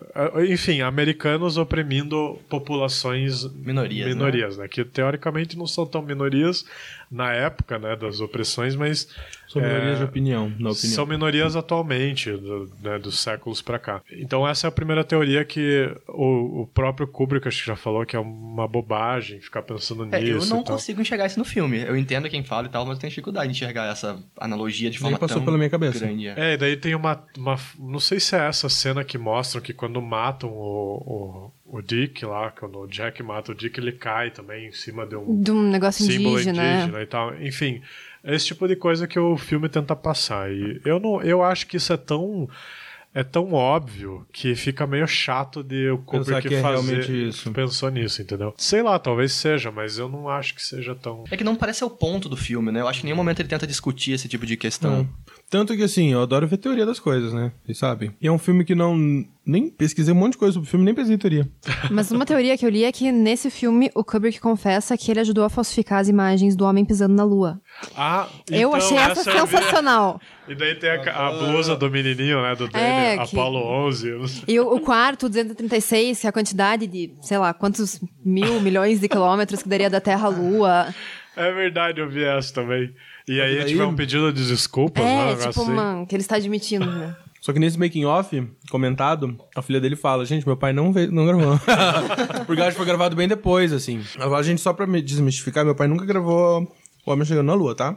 enfim, americanos oprimindo populações Minorias, né? minorias né? Que teoricamente não são tão minorias na época né, das opressões, mas São minorias de opinião, na opinião. são minorias atualmente, do- né, dos séculos pra cá. Então essa é a primeira teoria que o, o próprio Kubrick acho que já falou que é uma bobagem ficar pensando É, eu nisso. não e tal. consigo enxergar isso no filme. Eu entendo quem fala e tal, mas eu tenho dificuldade de enxergar essa analogia de forma passou tão pela minha cabeça. grande. é. É, e daí tem uma, uma. Não sei se é essa cena que mostram que quando matam o, o, o Dick lá, quando o Jack mata o Dick, ele cai também em cima de um De um negócio símbolo indígena. indígena, né? e tal. Enfim, é esse tipo de coisa que o filme tenta passar. E eu não, eu acho que isso é tão é tão óbvio que fica meio chato de o Kubrick que é fazer realmente isso. pensou nisso, entendeu? Sei lá, talvez seja, mas eu não acho que seja tão É que não parece ser o ponto do filme, né? Eu acho que em nenhum momento ele tenta discutir esse tipo de questão. Não. Tanto que assim, eu adoro ver teoria das coisas, né? Vocês sabem. E é um filme que não. Nem pesquisei um monte de coisa sobre o filme, nem pesquisei teoria. Mas uma teoria que eu li é que nesse filme o Kubrick confessa que ele ajudou a falsificar as imagens do homem pisando na lua. Ah, eu então achei essa, eu vi- sensacional. E daí tem a, a blusa do menininho, né? Do Danny, É, que- Apollo 11. eu não sei. E o, o quarto, 236, que é a quantidade de, sei lá, quantos mil, milhões de quilômetros que daria da Terra à Lua. É verdade, eu vi essa também. E aí daí- tiver um pedido de desculpas, né? É, negócio tipo, assim. uma, que ele está admitindo, né? Só que nesse making off comentado, a filha dele fala: Gente, meu pai não, veio, não gravou. Porque acho que foi gravado bem depois, assim. Agora, gente, só pra me desmistificar, meu pai nunca gravou O Homem Chegando na Lua, tá?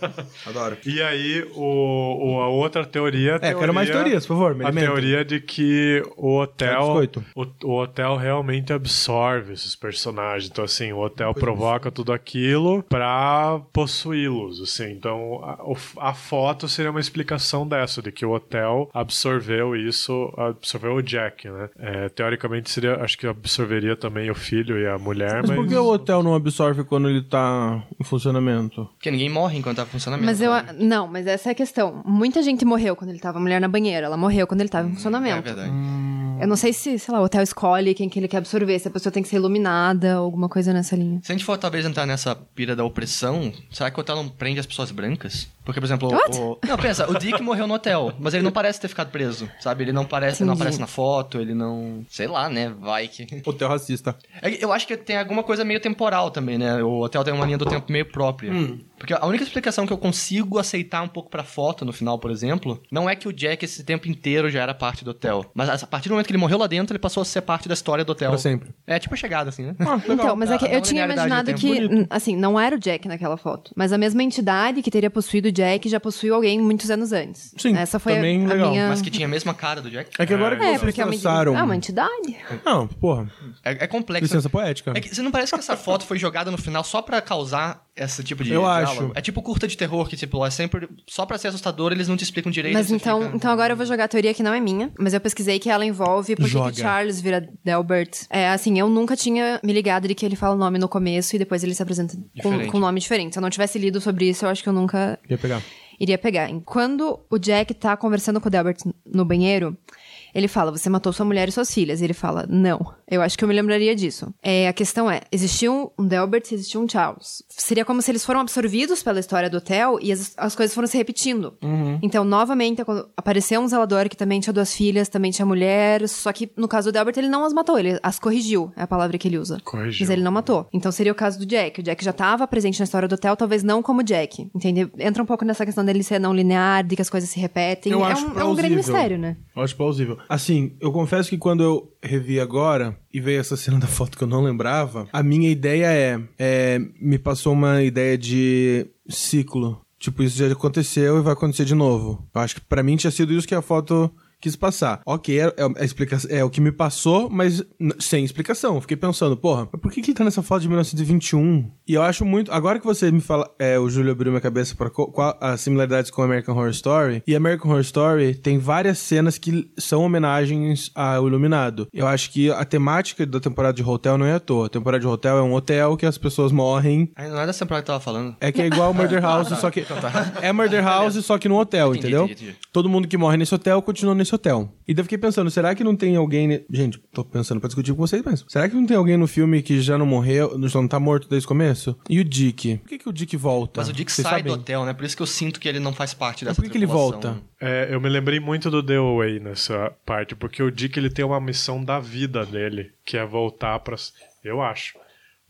Adoro. E aí, o, o- a outra teoria... É, quero mais teorias, por favor, me A teoria de que o hotel... O, o hotel realmente absorve esses personagens. Então, assim, o hotel provoca tudo aquilo pra possuí-los, assim. Então, a, a foto seria uma explicação dessa, de que o hotel absorveu isso, absorveu o Jack, né? É, teoricamente, seria, acho que absorveria também o filho e a mulher, Mas mas... por que o hotel não absorve quando ele tá em funcionamento? Porque ninguém morre enquanto tá em funcionamento. Mas eu. né? Não, mas essa é a questão. Muita gente morreu quando ele tava a mulher na banheira. Ela morreu quando ele tava em É funcionamento. verdade. eu não sei se, sei lá, o hotel escolhe quem que ele quer absorver, se a pessoa tem que ser iluminada, alguma coisa nessa linha. Se a gente for talvez entrar nessa pira da opressão, será que o hotel não prende as pessoas brancas? Porque, por exemplo, What? o... Não, pensa, o Dick morreu no hotel, mas ele não parece ter ficado preso, sabe? Ele não parece, não Entendi. aparece na foto, ele não. Sei lá, né? Vai que. Hotel racista. É Eu acho que tem alguma coisa meio temporal também, né? O hotel tem uma linha do tempo meio própria. Porque a única explicação que eu consigo aceitar um pouco pra foto no final, por exemplo, não é que o Jack esse tempo inteiro já era parte do hotel. Mas a partir do momento que ele morreu lá dentro, ele passou a ser parte da história do hotel. Pra sempre. É tipo a chegada, assim, né? Ah, legal. Então, mas é que A- eu tinha imaginado que, bonito. n- assim, não era o Jack naquela foto. Mas a mesma entidade que teria possuído o Jack já possuiu alguém muitos anos antes. Sim, Essa foi também a, a legal. minha... Mas que tinha a mesma cara do Jack. É que agora que É, vocês porque é uma, traçaram... ah, uma entidade. Não, porra. É, é complexo. Licença poética. É que você não parece que essa foto foi jogada no final só pra causar esse tipo de Eu diálogo? acho. É tipo curta de terror, que tipo, é sempre... Só pra ser assustador, eles não te explicam direito. Mas você então, fica- então agora eu vou jogar a teoria que não é minha, mas eu pesquisei que ela envolve porque Joga. que Charles vira Delbert. É, assim, eu nunca tinha me ligado de que ele fala o nome no começo e depois ele se apresenta com, Diferente. com um nome diferente. Se eu não tivesse lido sobre isso, eu acho que eu nunca Ia pegar. iria pegar. Quando o Jack tá conversando com o Delbert no banheiro, ele fala: Você matou sua mulher e suas filhas. E ele fala: Não. Eu acho que eu me lembraria disso. É, a questão é: existia um Delbert e existia um Charles. Seria como se eles foram absorvidos pela história do hotel e as, as coisas foram se repetindo. Então, novamente, quando apareceu um zelador que também tinha duas filhas, também tinha mulher. Só que no caso do Delbert, ele não as matou, ele as corrigiu. É a palavra que ele usa. Corrigiu. Mas ele não matou. Então seria o caso do Jack. O Jack já estava presente na história do hotel, talvez não como Jack. Entendeu? Entra um pouco nessa questão dele ser não linear, de que as coisas se repetem. Eu é, acho um, é um grande plausível. mistério, né? Eu acho plausível. Assim, eu confesso que quando eu revi agora e veio essa cena da foto que eu não lembrava, a minha ideia é, é me passou uma ideia de ciclo. Tipo, isso já aconteceu e vai acontecer de novo. Eu acho que pra mim tinha sido isso que a foto quis passar. Ok, é, é, a explicação, é o que me passou, mas sem explicação. Fiquei pensando, porra, mas por que, que ele tá nessa foto de 1921? E eu acho muito. Agora que você me fala. É, o Júlio abriu minha cabeça qual as similaridades com American Horror Story. E American Horror Story tem várias cenas que são homenagens ao Iluminado. Eu acho que a temática da temporada de Hotel não é à toa. A temporada de Hotel é um hotel que as pessoas morrem. Ai, não é dessa temporada que eu tava falando. É que é igual Murder House, só que. É Murder House, só que num hotel, entendeu? Todo mundo que morre nesse hotel continua nesse nesse hotel. E daí eu fiquei pensando, será que não tem alguém. ne- Gente, tô pensando pra discutir com vocês, mas. Será que não tem alguém no filme que já não morreu, já não tá morto desde o começo? E o Dick? Por que, que o Dick volta? Mas o Dick Vocês sai sabem? do hotel, né? Por isso que eu sinto que ele não faz parte Mas dessa por que, que ele volta? É, eu me lembrei muito do The Away nessa parte, porque o Dick ele tem uma missão da vida dele, que é voltar pra. Eu acho.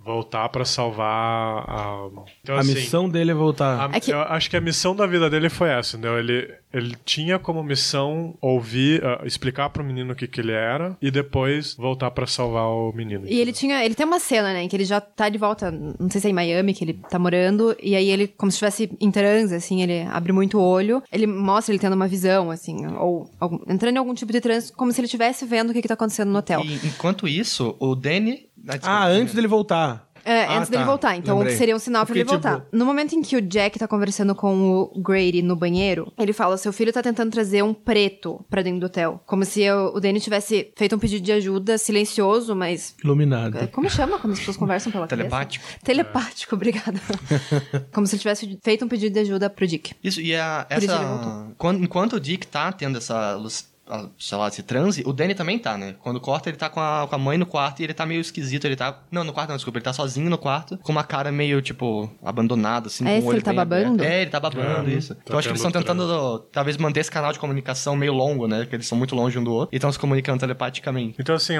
Voltar pra salvar a. Então, A assim, missão dele é voltar. a- É que- Eu acho que a missão da vida dele foi essa, entendeu? Ele, ele tinha como missão ouvir, ah, explicar pro menino o que, que ele era e depois voltar pra salvar o menino. E ele tinha. Ele tem uma cena, né? em Que ele já tá de volta. Não sei se é em Miami que ele tá morando. E aí ele, como se estivesse em transe, assim, ele abre muito o olho. Ele mostra ele tendo uma visão, assim, ou algum- entrando em algum tipo de transe, como se ele estivesse vendo o que, que tá acontecendo no hotel. E enquanto isso, o Danny. Ah, desculpa. Ah, antes dele voltar. É, Ah, antes dele tá. voltar. Então, Lembrei. seria um sinal pra Porque, ele voltar. tipo- No momento em que o Jack tá conversando com o Grady no banheiro, ele fala: seu filho tá tentando trazer um preto pra dentro do hotel. Como se eu- o Danny tivesse feito um pedido de ajuda silencioso, mas. Iluminado. Como chama quando as pessoas conversam pela cabeça? Telepático. Telepático, obrigada. Como se ele tivesse feito um pedido de ajuda pro Dick. Isso, e a, essa. enquanto o Dick tá tendo essa. Sei lá, esse transe, o Danny também tá, né? Quando corta, ele tá com a, com a mãe no quarto e ele tá meio esquisito. Ele tá. Não, no quarto não, desculpa. Ele tá sozinho no quarto, com uma cara meio, tipo, abandonada, assim. É com esse o que olho ele tá bem babando? aberto. É, ele tá babando, isso. Tá então eu acho que eles estão tentando, talvez, manter esse canal de comunicação meio longo, né? Porque eles são muito longe um do outro e estão se comunicando telepaticamente. Então, assim,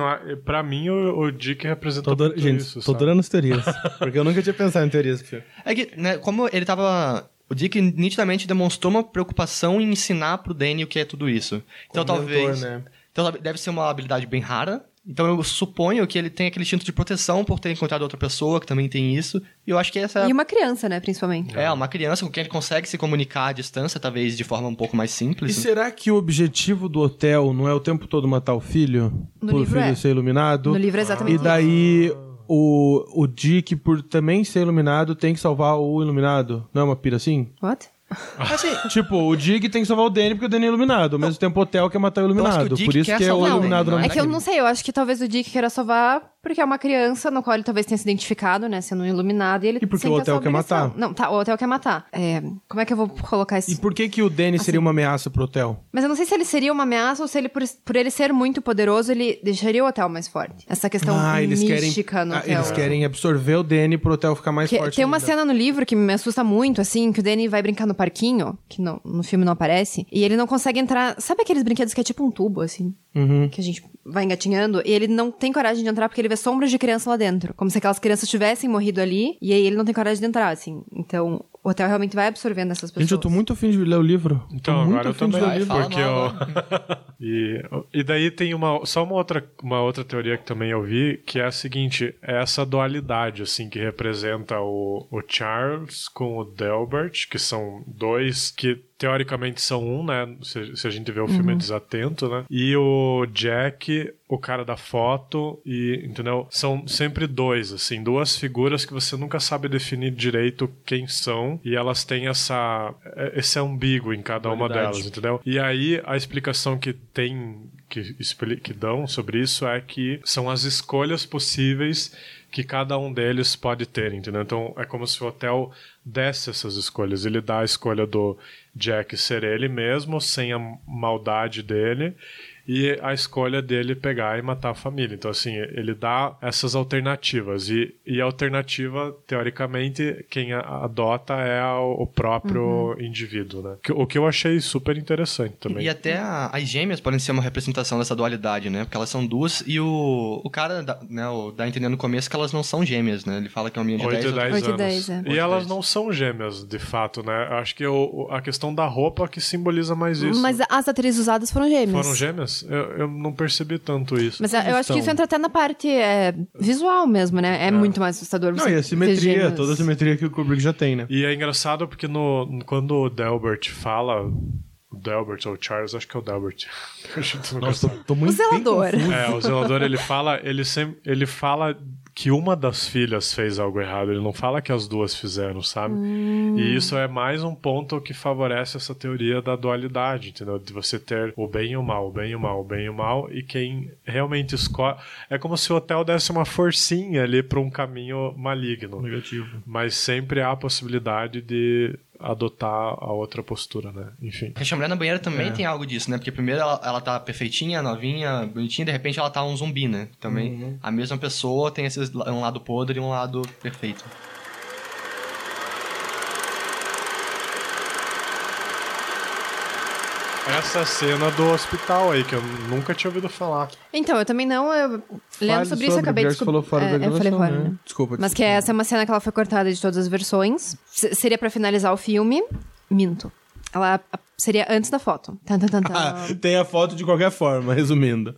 pra mim, o, o Dick Tô ador- muito Gente, isso, tô adorando as teorias. porque eu nunca tinha pensado em teorias. É que, né, como ele tava. O Dick nitidamente demonstrou uma preocupação em ensinar pro Danny o que é tudo isso. Então talvez. mentor, né? Então deve ser uma habilidade bem rara. Então eu suponho que ele tem aquele instinto de proteção por ter encontrado outra pessoa que também tem isso. E eu acho que essa E uma criança, né, principalmente. é uma criança com quem ele consegue se comunicar à distância, talvez de forma um pouco mais E simples. será que o objetivo do hotel não é o tempo todo matar o filho? No por o filho é. ser iluminado? No livro é exatamente E isso. O, o Dick, por também ser iluminado, tem que salvar o iluminado? Não é uma pira assim? What? Assim, tipo, o Dick tem que salvar o Danny porque o Danny é iluminado. Ao mesmo tempo o hotel quer matar o acho que o iluminado. Por isso que é o salvar o iluminado não não É que eu não sei, eu acho que talvez o Dick queira salvar porque é uma criança no qual ele talvez tenha se identificado, né, sendo um iluminado, e ele E porque o hotel quer matar. Não, tá, o hotel quer matar. É, como é que eu vou colocar isso? E por que que o Danny seria uma ameaça pro hotel? Mas eu não sei se ele seria uma ameaça ou se ele, por, por ele ser muito poderoso, ele deixaria o hotel mais forte. Essa questão ah, eles querem, mística no ah, hotel. eles querem absorver o Danny pro hotel ficar mais Que- forte. tem uma ainda. cena no livro que me assusta muito, assim, que o Danny vai brincar no parquinho, que no, no filme não aparece, e ele não consegue entrar. Sabe aqueles brinquedos que é tipo um tubo, assim? Uhum. Que a gente vai engatinhando, e ele não tem coragem de entrar porque ele vê sombras de criança lá dentro. Como se aquelas crianças tivessem morrido ali, e aí ele não tem coragem de entrar, assim. Então, o hotel realmente vai absorvendo essas pessoas. Gente, eu tô muito afim de ler o livro. Então, tô muito agora eu afim de também, ler o livro. Porque mal, eu... e, e daí tem uma, só uma outra, uma outra teoria que também eu vi, que é a seguinte, é essa dualidade, assim, que representa o, o Charles com o Delbert, que são dois que teoricamente são um, né, se, se a gente vê o filme Uhum. desatento, né, e o Jack, o cara da foto, e, entendeu, são sempre dois, assim, duas figuras que você nunca sabe definir direito quem são, e elas têm essa, esse ambíguo em cada uma Dualidade. delas, entendeu? E aí a explicação que tem que, que dão sobre isso é que são as escolhas possíveis que cada um deles pode ter, entendeu? Então é como se o hotel desse essas escolhas. Ele dá a escolha do Jack ser ele mesmo, sem a maldade dele, e a escolha dele pegar e matar a família. Então, assim, ele dá essas alternativas. E, e a alternativa, teoricamente, quem a- adota é o, o próprio indivíduo, né? Que- O que eu achei super interessante também. E até a- as gêmeas podem ser uma representação dessa dualidade, né? Porque elas são duas e o, o cara dá, né, o, dá a entender no começo que elas não são gêmeas, né? Ele fala que é uma menina de 8 e 10 10 Oito e anos. dez, é. E elas não são gêmeas, de fato, né? Acho que o, o- a questão da roupa que simboliza mais isso. Mas as atrizes usadas foram gêmeas. Foram gêmeas? Eu, eu não percebi tanto isso. Mas eu acho que isso entra até na parte é, visual mesmo, né? É, muito mais assustador você Não, e a simetria, gêmeos. toda a simetria que o Kubrick já tem, né? E é engraçado porque no, quando o Delbert fala. O Delbert ou o Charles, acho que é o Delbert. Nossa, tô, tô muito O zelador. É, o zelador ele fala, ele sempre, ele fala que uma das filhas fez algo errado, ele não fala que as duas fizeram, sabe? E isso é mais um ponto que favorece essa teoria da dualidade, entendeu? De você ter o bem e o mal, o bem e o mal, o bem e o mal, e quem realmente escolhe. É como se o hotel desse uma forcinha ali para um caminho maligno. Negativo. Mas sempre há a possibilidade de adotar a outra postura, né? Enfim. A mulher na banheira também É. tem algo disso, né? Porque primeiro ela, ela tá perfeitinha, novinha, bonitinha, de repente ela tá um zumbi, né? Também Uhum. a mesma pessoa tem esses, um lado podre e um lado perfeito. Essa cena do hospital aí, que eu nunca tinha ouvido falar. Então, eu também não. Eu... Lendo Fale sobre isso, eu acabei de porque você falou fora é, da eu falei gravação, fora, né? né? Desculpa. Mas que essa é uma cena que ela foi cortada de todas as versões. S- seria pra finalizar o filme. Minto. Ela seria antes da foto. Tan, tan, tan. Ah, tem a foto de qualquer forma, resumindo.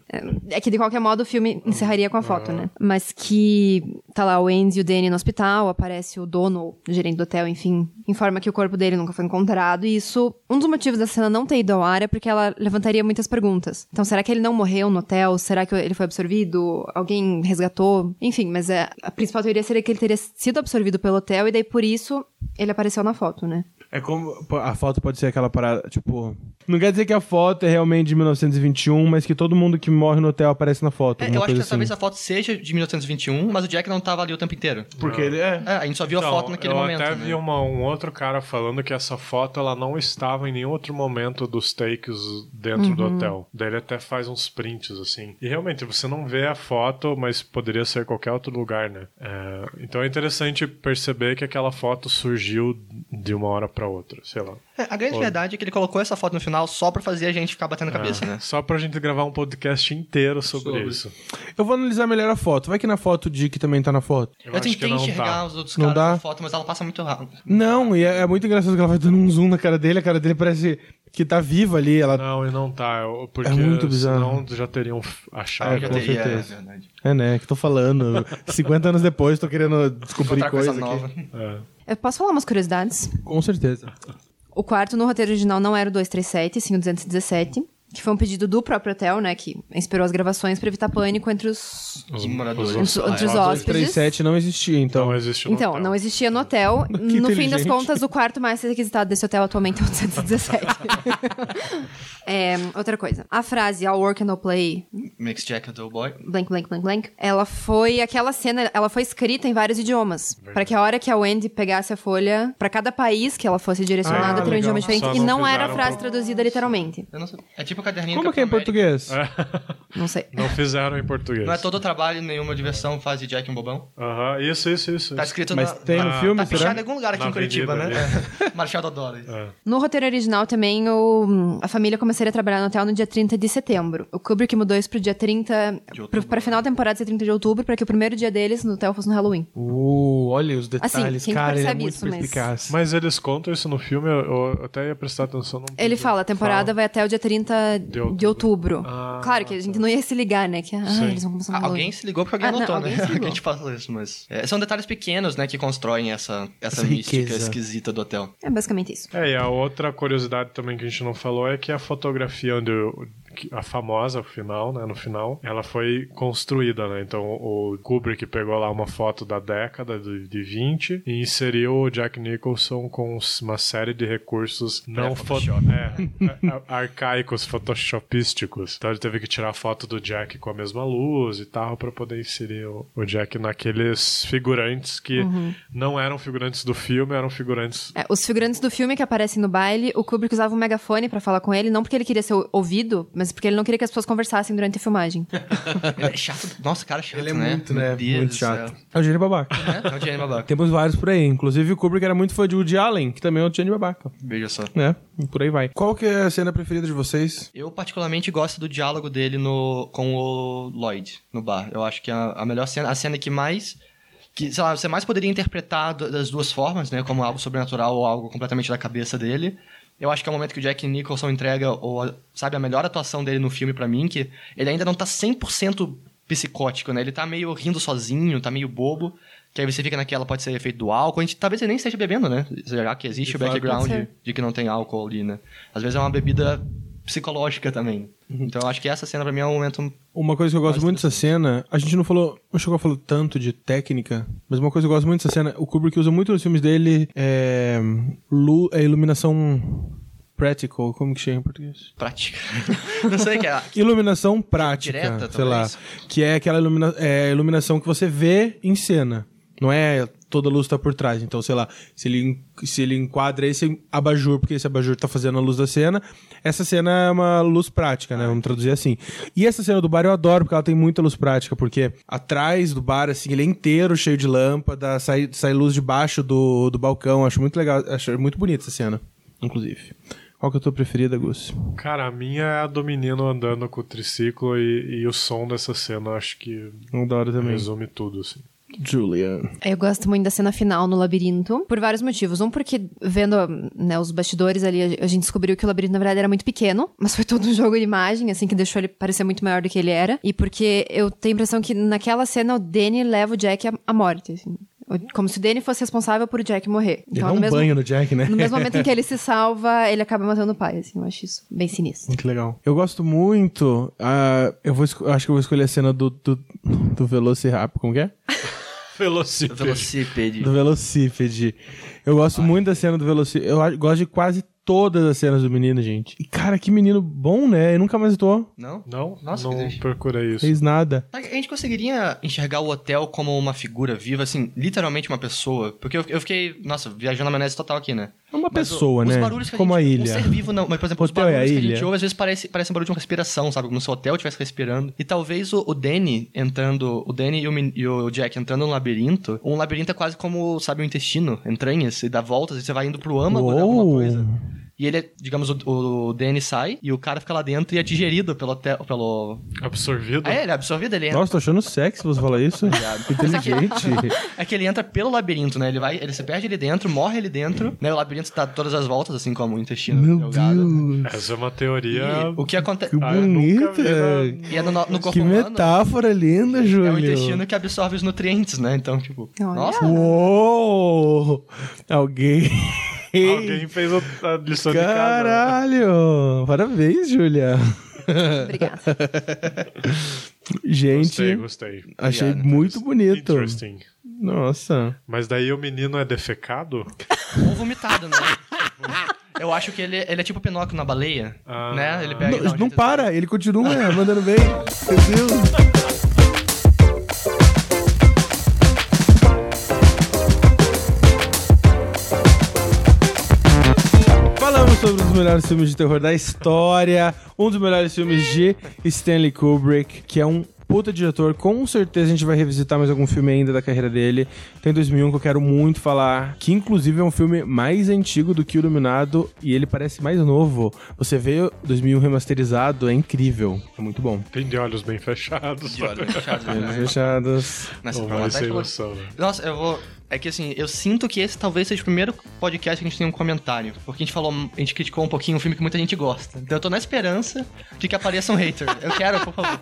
É que de qualquer modo o filme encerraria com a foto, né? Mas que tá lá o Andy e o Danny no hospital, aparece o dono, o gerente do hotel, enfim, informa que o corpo dele nunca foi encontrado. E isso, um dos motivos da cena não ter ido ao ar é porque ela levantaria muitas perguntas. Então, será que ele não morreu no hotel? Será que ele foi absorvido? Alguém resgatou? Enfim, mas é, a principal teoria seria que ele teria sido absorvido pelo hotel e daí por isso ele apareceu na foto, né? É como. A foto pode ser aquela parada, tipo. Não quer dizer que a foto é realmente de 1921, mas que todo mundo que morre no hotel aparece na foto. É, eu acho que coisa talvez assim. a foto seja de 1921, mas o Jack não tava ali o tempo inteiro. Porque ele é. É, a gente só viu a Então, foto naquele eu momento. até né? vi uma- um outro cara falando que essa foto ela não estava em nenhum outro momento dos takes dentro do hotel. Daí ele até faz uns prints assim. E realmente você não vê a foto, mas poderia ser qualquer outro lugar, né? É, então é interessante perceber que aquela foto surgiu de uma hora pra outra, sei lá. É, a grande verdade é que ele colocou essa foto no final só pra fazer a gente ficar batendo a cabeça, É, né? Só pra gente gravar um podcast inteiro sobre, Sobre. isso. Eu vou analisar melhor a foto. Vai que na foto o Dick também tá na foto. Eu, Eu, acho que tentei não enxergar tá. os outros Não caras dá? na foto, mas ela passa muito rápido. Não, e é, é muito engraçado que ela vai dando um zoom na cara dele, a cara dele parece que tá viva ali. Ela... Não, e não tá. eu- Porque É muito bizarro. senão já teriam achado. É, já com teria, certeza. é verdade. É, né? Que tô falando. 50 anos depois, tô querendo descobrir coisa, coisa nova. aqui. É. Eu posso falar umas curiosidades? Com certeza. O quarto no roteiro original não era o 237, sim o 217. Que foi um pedido do próprio hotel, né? Que inspirou as gravações pra evitar pânico entre os. Os, moradores. os- Entre os ah, hóspedes. 37 não existia, então. Não existe no Então, hotel. não existia no hotel. No fim das contas, o quarto mais requisitado desse hotel atualmente é o 217. É, outra coisa. A frase I'll work and I'll play, Makes Jack a dull boy. blank, blank, blank, blank, ela foi aquela cena, ela foi escrita em vários idiomas. Pra que a hora que a Wendy pegasse a folha, pra cada país que ela fosse direcionada, Ah, teria um idioma diferente. Só E não não era a frase traduzida literalmente. Eu não sei. É tipo o caderninho Como que é em português? Não sei. Não fizeram em português. Não é todo o trabalho, nenhuma diversão faz de Jack um bobão? Aham, isso, isso, isso. Tá escrito Mas na... tem no Ah, filme, Tá será? pichado em algum lugar aqui Na em Curitiba, avenida né? É. Marechal Deodoro. É. No roteiro original também, o, a família começaria a trabalhar no hotel no dia 30 de setembro. O Kubrick mudou isso pro dia 30... De outubro, Pro, pra final da temporada ser 30 de outubro, pra que o primeiro dia deles no hotel fosse no Halloween. Uh, olha os Assim, detalhes, quem que cara, ele é muito isso, mas- perspicaz. Mas eles contam isso no filme, eu, eu até ia prestar atenção. Ele fala, a temporada Fala. vai até o dia 30 de De outubro. outubro. Ah, claro que a gente não ia se ligar, né? Que ah, Sim. eles vão começar no Ah, Halloween. alguém se ligou porque alguém Ah, não, anotou, alguém né? se ligou. que a gente falou isso, mas... é, são detalhes pequenos, né, que constroem essa, essa, Essa mística riqueza. esquisita do hotel. É basicamente isso. É, e a outra curiosidade também que a gente não falou é que a fotografia onde o- que- a famosa final, né, no final, ela foi construída, né? Então o Kubrick pegou lá uma foto da década de, de 20 e inseriu o Jack Nicholson com uma série de recursos não fo Pré-Photoshop. é, a- arcaicos photoshopísticos. Então ele teve que tirar a foto do Jack com a mesma luz e tal para poder inserir o, o Jack naqueles figurantes que não eram figurantes do filme, eram figurantes É, os figurantes do filme que aparecem no baile, o Kubrick usava um megafone pra falar com ele, não porque ele queria ser ouvido, mas porque ele não queria que as pessoas conversassem durante a filmagem. Ele é chato. Nossa, cara chato, Ele é né? muito, né? Deus muito chato. céu. É o gênio babaca. É, é o Jenny Babaca. Temos vários por aí. Inclusive o Kubrick era muito fã de Woody Allen, que também é outro gênio babaca. Veja só. Né? E por aí vai. Qual que é a cena preferida de vocês? Eu particularmente gosto do diálogo dele no, com o Lloyd, no bar. Eu acho que é a, a melhor cena, a cena que mais... Que, sei lá, você mais poderia interpretar das duas formas, né? Como algo sobrenatural ou algo completamente da cabeça dele. Eu acho que é o momento que o Jack Nicholson entrega, ou, sabe, a melhor atuação dele no filme pra mim, que ele ainda não tá 100% psicótico, né? Ele tá meio rindo sozinho, tá meio bobo. Que aí você fica naquela, pode ser efeito do álcool. A gente talvez ele nem esteja bebendo, né? Já que existe De o background de que não tem álcool ali, né? Às vezes é uma bebida psicológica também. Então eu acho que essa cena pra mim é um momento. Uma coisa que eu gosto muito dessa cena, a gente não falou, não chegou a falar tanto de técnica, mas uma coisa que eu gosto muito dessa cena, o Kubrick usa muito nos filmes dele é, lu- é iluminação practical, como que chama em português? prática. não sei o que é. Iluminação prática, Direta, sei lá. talvez. Que é aquela ilumina é, iluminação que você vê em cena. Não é toda a luz tá por trás. Então, sei lá, se ele, se ele enquadra esse abajur, porque esse abajur tá fazendo a luz da cena, essa cena é uma luz prática, né? Vamos traduzir assim. E essa cena do bar eu adoro, porque ela tem muita luz prática, porque atrás do bar, assim, ele é inteiro cheio de lâmpada, sai, sai luz debaixo do, do balcão. Acho muito legal, acho muito bonita essa cena, inclusive. Qual que é a tua preferida, Gus? Cara, a minha é a do menino andando com o triciclo e, e o som dessa cena, acho que Não da hora também. resume tudo, assim. Julia. Eu gosto muito da cena final no labirinto, por vários motivos. Um, porque vendo né, os bastidores ali, a gente descobriu que o labirinto, na verdade, era muito pequeno, mas foi todo um jogo de imagem, assim, que deixou ele parecer muito maior do que ele era. E porque eu tenho a impressão que naquela cena o Danny leva o Jack à, morte, assim. Como se o Danny fosse responsável por o Jack morrer. Ele dá um banho no Jack, né? no mesmo momento em que ele se salva, ele acaba matando o pai, assim. Eu acho isso bem sinistro. Muito legal. Eu gosto muito. ah, eu vou acho que eu vou escolher a cena do, do, do Velociraptor. Como que é? Velocípede. Velocípede. Do Velocípede. Eu gosto muito da cena do Velocípede. Eu gosto de quase todas as cenas do menino, gente. E, cara, que menino bom, né? Eu nunca mais atuou. Não? Não? Nossa, não procurei isso. Fez nada. A gente conseguiria enxergar o hotel como uma figura viva, assim, literalmente uma pessoa? Porque eu, eu fiquei, nossa, viajando na maionese total aqui, né? É uma Mas o- pessoa, os né? barulhos que Como a gente, ilha. Um ser vivo não, mas por exemplo, os é a barulhos que a gente ouve às vezes parece, parece um barulho de uma respiração, sabe? Como se o hotel estivesse respirando. E talvez o, o Danny entrando, o Danny e o, e o Jack entrando no labirinto, um labirinto é quase como, sabe, um intestino, entranhas, e dá voltas e você vai indo pro âmago de alguma Uou. coisa. E ele, é, digamos, o, o Danny sai e o cara fica lá dentro e é digerido pelo hotel, pelo... Absorvido? Ah, é, ele é absorvido, ele entra. Nossa, tô achando sexy você falar isso. Inteligente. É que ele entra pelo labirinto, né? Ele vai, ele se perde ali dentro, morre ali dentro, né? O labirinto dá todas as voltas, assim como o intestino Meu delgado. Deus. Essa é uma E teoria. o que acontece. Que Ah, bonita. na- E é no, no corpo Que humano. metáfora linda, É Júlio. o intestino que absorve os nutrientes, né? Então, tipo. Olha. Nossa! Uou! Alguém. Alguém fez a lição de casa. Caralho! Parabéns, Júlia. Obrigada. Gente, Gostei, gostei. achei Obrigado. muito bonito. Interesting. Nossa. Mas daí o menino é defecado? Ou vomitado, né? Eu acho que ele, ele é tipo Pinóquio na baleia, Ah. né? Ele pega Não, não para, ele continua mandando bem. Meu Deus. Sobre um dos melhores filmes de terror da história, um dos melhores filmes de Stanley Kubrick, que é um puta diretor. Com certeza a gente vai revisitar mais algum filme ainda da carreira dele. Tem 2001 que eu quero muito falar, que inclusive é um filme mais antigo do que o Iluminado e ele parece mais novo. Você vê 2001 remasterizado, é incrível. É muito bom. Tem de olhos bem fechados. De olhos fechados, Olhos né? fechados. Não vai Falou- ilusão, né? Nossa, eu vou. É que assim, eu sinto que esse talvez seja o primeiro podcast que a gente tem um comentário. Porque a gente falou, a gente criticou um pouquinho um filme que muita gente gosta. Então eu tô na esperança de que apareça um hater. Eu quero, por favor.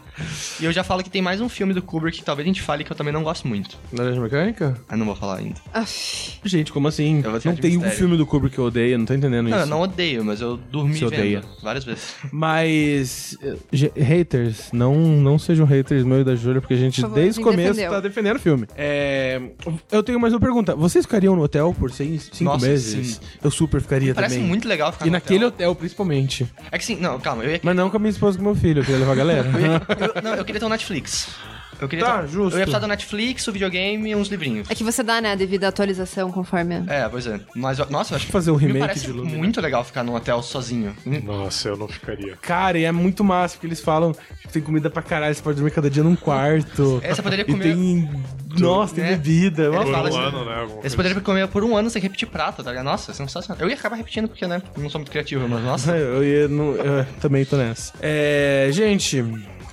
E eu já falo que tem mais um filme do Kubrick que talvez a gente fale que eu também não gosto muito. Laranja Mecânica? Ah, não vou falar ainda. Aff, Gente, como assim? Eu vou tirar Não tem um mistério. filme do Kubrick que eu odeio, não tô entendendo Não, isso. eu não odeio, mas eu dormi Você vendo odeia. várias vezes. Mas, eh, haters, não, não sejam haters meu e da Júlia, porque a gente, Por favor, desde o começo, defendeu. tá defendendo o filme. É, eu tenho mais uma pergunta. Vocês ficariam no hotel por seis, cinco Nossa, meses? sim. Eu super ficaria Parece também. muito legal ficar E no naquele hotel. hotel, principalmente. É que sim, não, calma, eu ia Mas não com a minha esposa e com o meu filho, eu queria levar a galera. Eu, ia- eu- não, eu queria ter um Netflix. Eu queria Tá, ter, justo. Eu ia precisar do Netflix, o videogame e uns livrinhos. é que você dá, né, a devida atualização conforme. É, pois é. Mas, nossa, eu acho que Fazer me remake parece de Lumina. muito legal ficar num hotel sozinho. Nossa, eu não ficaria. Cara, e é muito massa, porque eles falam que tem comida pra caralho, você pode dormir cada dia num quarto. É, você poderia E comer... tem... Nossa, tem né? bebida. Ele Por fala um assim, ano, né? alguma coisa poderia comer por um ano sem repetir prato, tá ligado? Nossa, sensacional. Eu ia acabar repetindo porque, né, não sou muito criativo, mas nossa. Eu, ia no- eu também tô nessa. É, gente,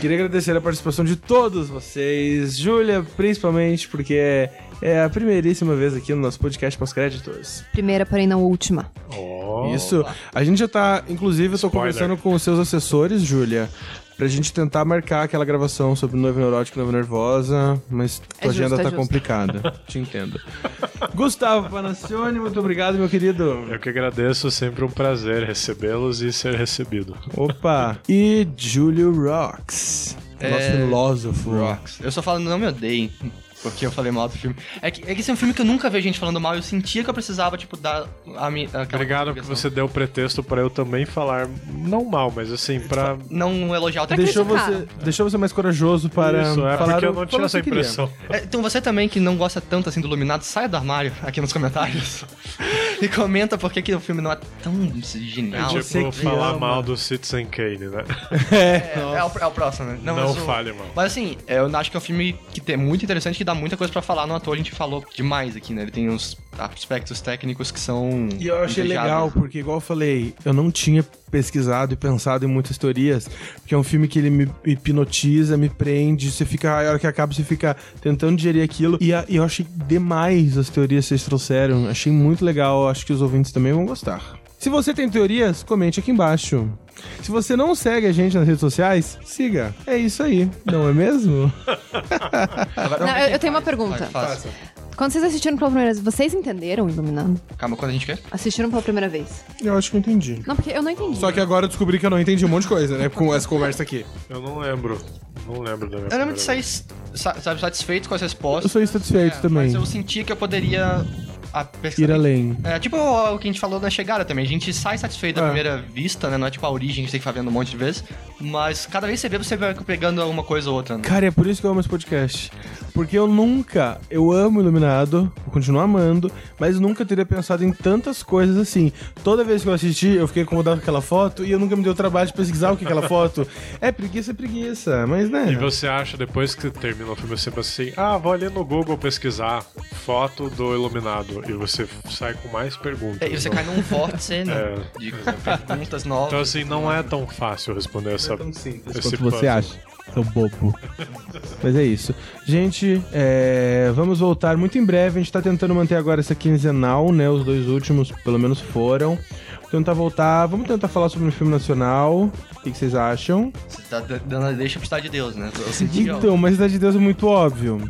queria agradecer a participação de todos vocês. Júlia, principalmente, porque é, é a primeiríssima vez aqui no nosso podcast pós-créditos. Primeira, porém não última. Oh, Isso. A gente já tá, inclusive, eu tô Spoiler. conversando com os seus assessores, Júlia. Pra gente tentar marcar aquela gravação sobre noiva neurótica e noiva nervosa, mas tua É justo, agenda é tá justo. complicada. Te entendo. Gustavo Panacione, muito obrigado, meu querido. Eu que agradeço, sempre um prazer recebê-los e ser recebido. Opa! E Júlio Rocks, nosso É, filósofo. Rocks. Eu só falo, não me odeiem. Porque eu falei mal do filme. É que, é que esse é um filme que eu nunca vejo gente falando mal, eu sentia que eu precisava, tipo, dar a minha. Obrigado que você deu pretexto pra eu também falar, não mal, mas assim, pra. Não elogiar o Deixou técnico. você, deixou você mais corajoso para Isso, é falar porque eu o- não tinha o essa impressão. É, então você também que não gosta tanto assim do Iluminado, saia do armário aqui nos comentários. e comenta por que que o filme não é tão genial. tipo, você que falar ama. mal do Citizen Kane, né? É, é o, é o próximo, né? Não, mas o- fale mal. Mas assim, é, eu acho que é um filme que é muito interessante, que dá muita coisa pra falar no ator. A gente falou demais aqui, né? Ele tem uns aspectos técnicos que são. E eu achei legal, porque igual eu falei, eu não tinha pesquisado e pensado em muitas teorias, porque é um filme que ele me hipnotiza, me prende, você fica, a hora que acaba, você fica tentando digerir aquilo. E, a- e eu achei demais as teorias que vocês trouxeram, achei muito legal, acho que os ouvintes também vão gostar. Se você tem teorias, comente aqui embaixo. Se você não segue a gente nas redes sociais, siga. É isso aí, não é mesmo? Não, eu- eu tenho uma pergunta. Quando vocês assistiram pela primeira vez, vocês entenderam o Iluminado? Calma, quando a gente quer? Assistiram pela primeira vez? Eu acho que eu entendi. Não, porque eu não entendi. Só que agora eu descobri que eu não entendi um monte de coisa, né? Com essa conversa aqui. Eu não lembro. Não lembro da minha Eu lembro de sair sa- sabe, satisfeito com as Eu respostas. sou insatisfeito É, também. Mas eu sentia que eu poderia. A pesquisa- Ir além. É, tipo o que a gente falou na chegada também. A gente sai satisfeito da É. primeira vista, né? Não é tipo a origem que gente tem que ficar vendo um monte de vezes. Mas cada vez que você vê, você vai pegando alguma coisa ou outra. Né? Cara, é por isso que eu amo esse podcast. Porque eu nunca, eu amo Iluminado, vou continuar amando, mas nunca teria pensado em tantas coisas assim. Toda vez que eu assisti, eu fiquei incomodado com aquela foto e eu nunca me dei o trabalho de pesquisar o que é aquela foto. É preguiça, é preguiça, mas né? E você acha, depois que termina o filme, você pensa assim, ah, vou ali no Google pesquisar foto do Iluminado. E você sai com mais perguntas. É, E você não? cai num vórtice né, É. de perguntas novas. Então assim, não é tão fácil responder essa... tão simples esse quanto você acha. Seu bobo. Mas é isso. Gente, é, vamos voltar muito em breve. A gente tá tentando manter agora essa quinzenal, né? Os dois últimos, pelo menos, foram. Vou tentar voltar. Vamos tentar falar sobre um filme nacional. O que, que vocês acham? Você tá dando a deixa pro Cidade de Deus, né? Senti, Então, mas Cidade de Deus é muito óbvio.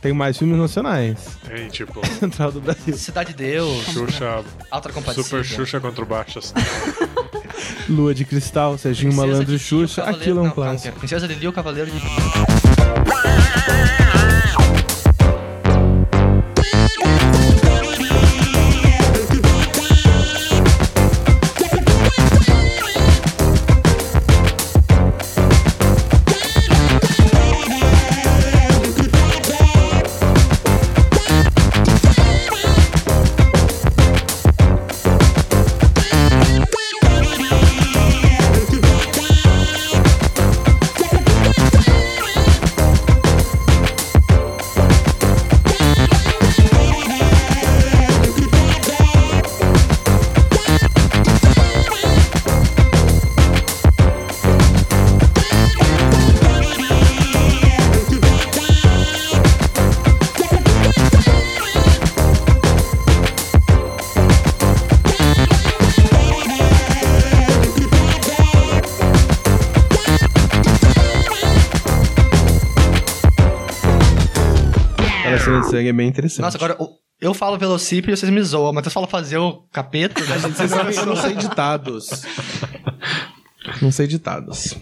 Tem mais filmes nacionais. Tem, tipo, Central do Brasil. Cidade de Deus, Xuxa, Alta Compadecida. Super Xuxa contra o Baixo Astral. Lua de Cristal, Serginho Princesa Malandro e Xuxa. Aquilo é um clássico. Princesa de Lili, o Cavaleiro de... sangue é bem interessante. Nossa, agora eu falo velocípede e vocês me zoam, mas vocês falam fazer o capeta. né? Eu não sei ditados. Não sei ditados.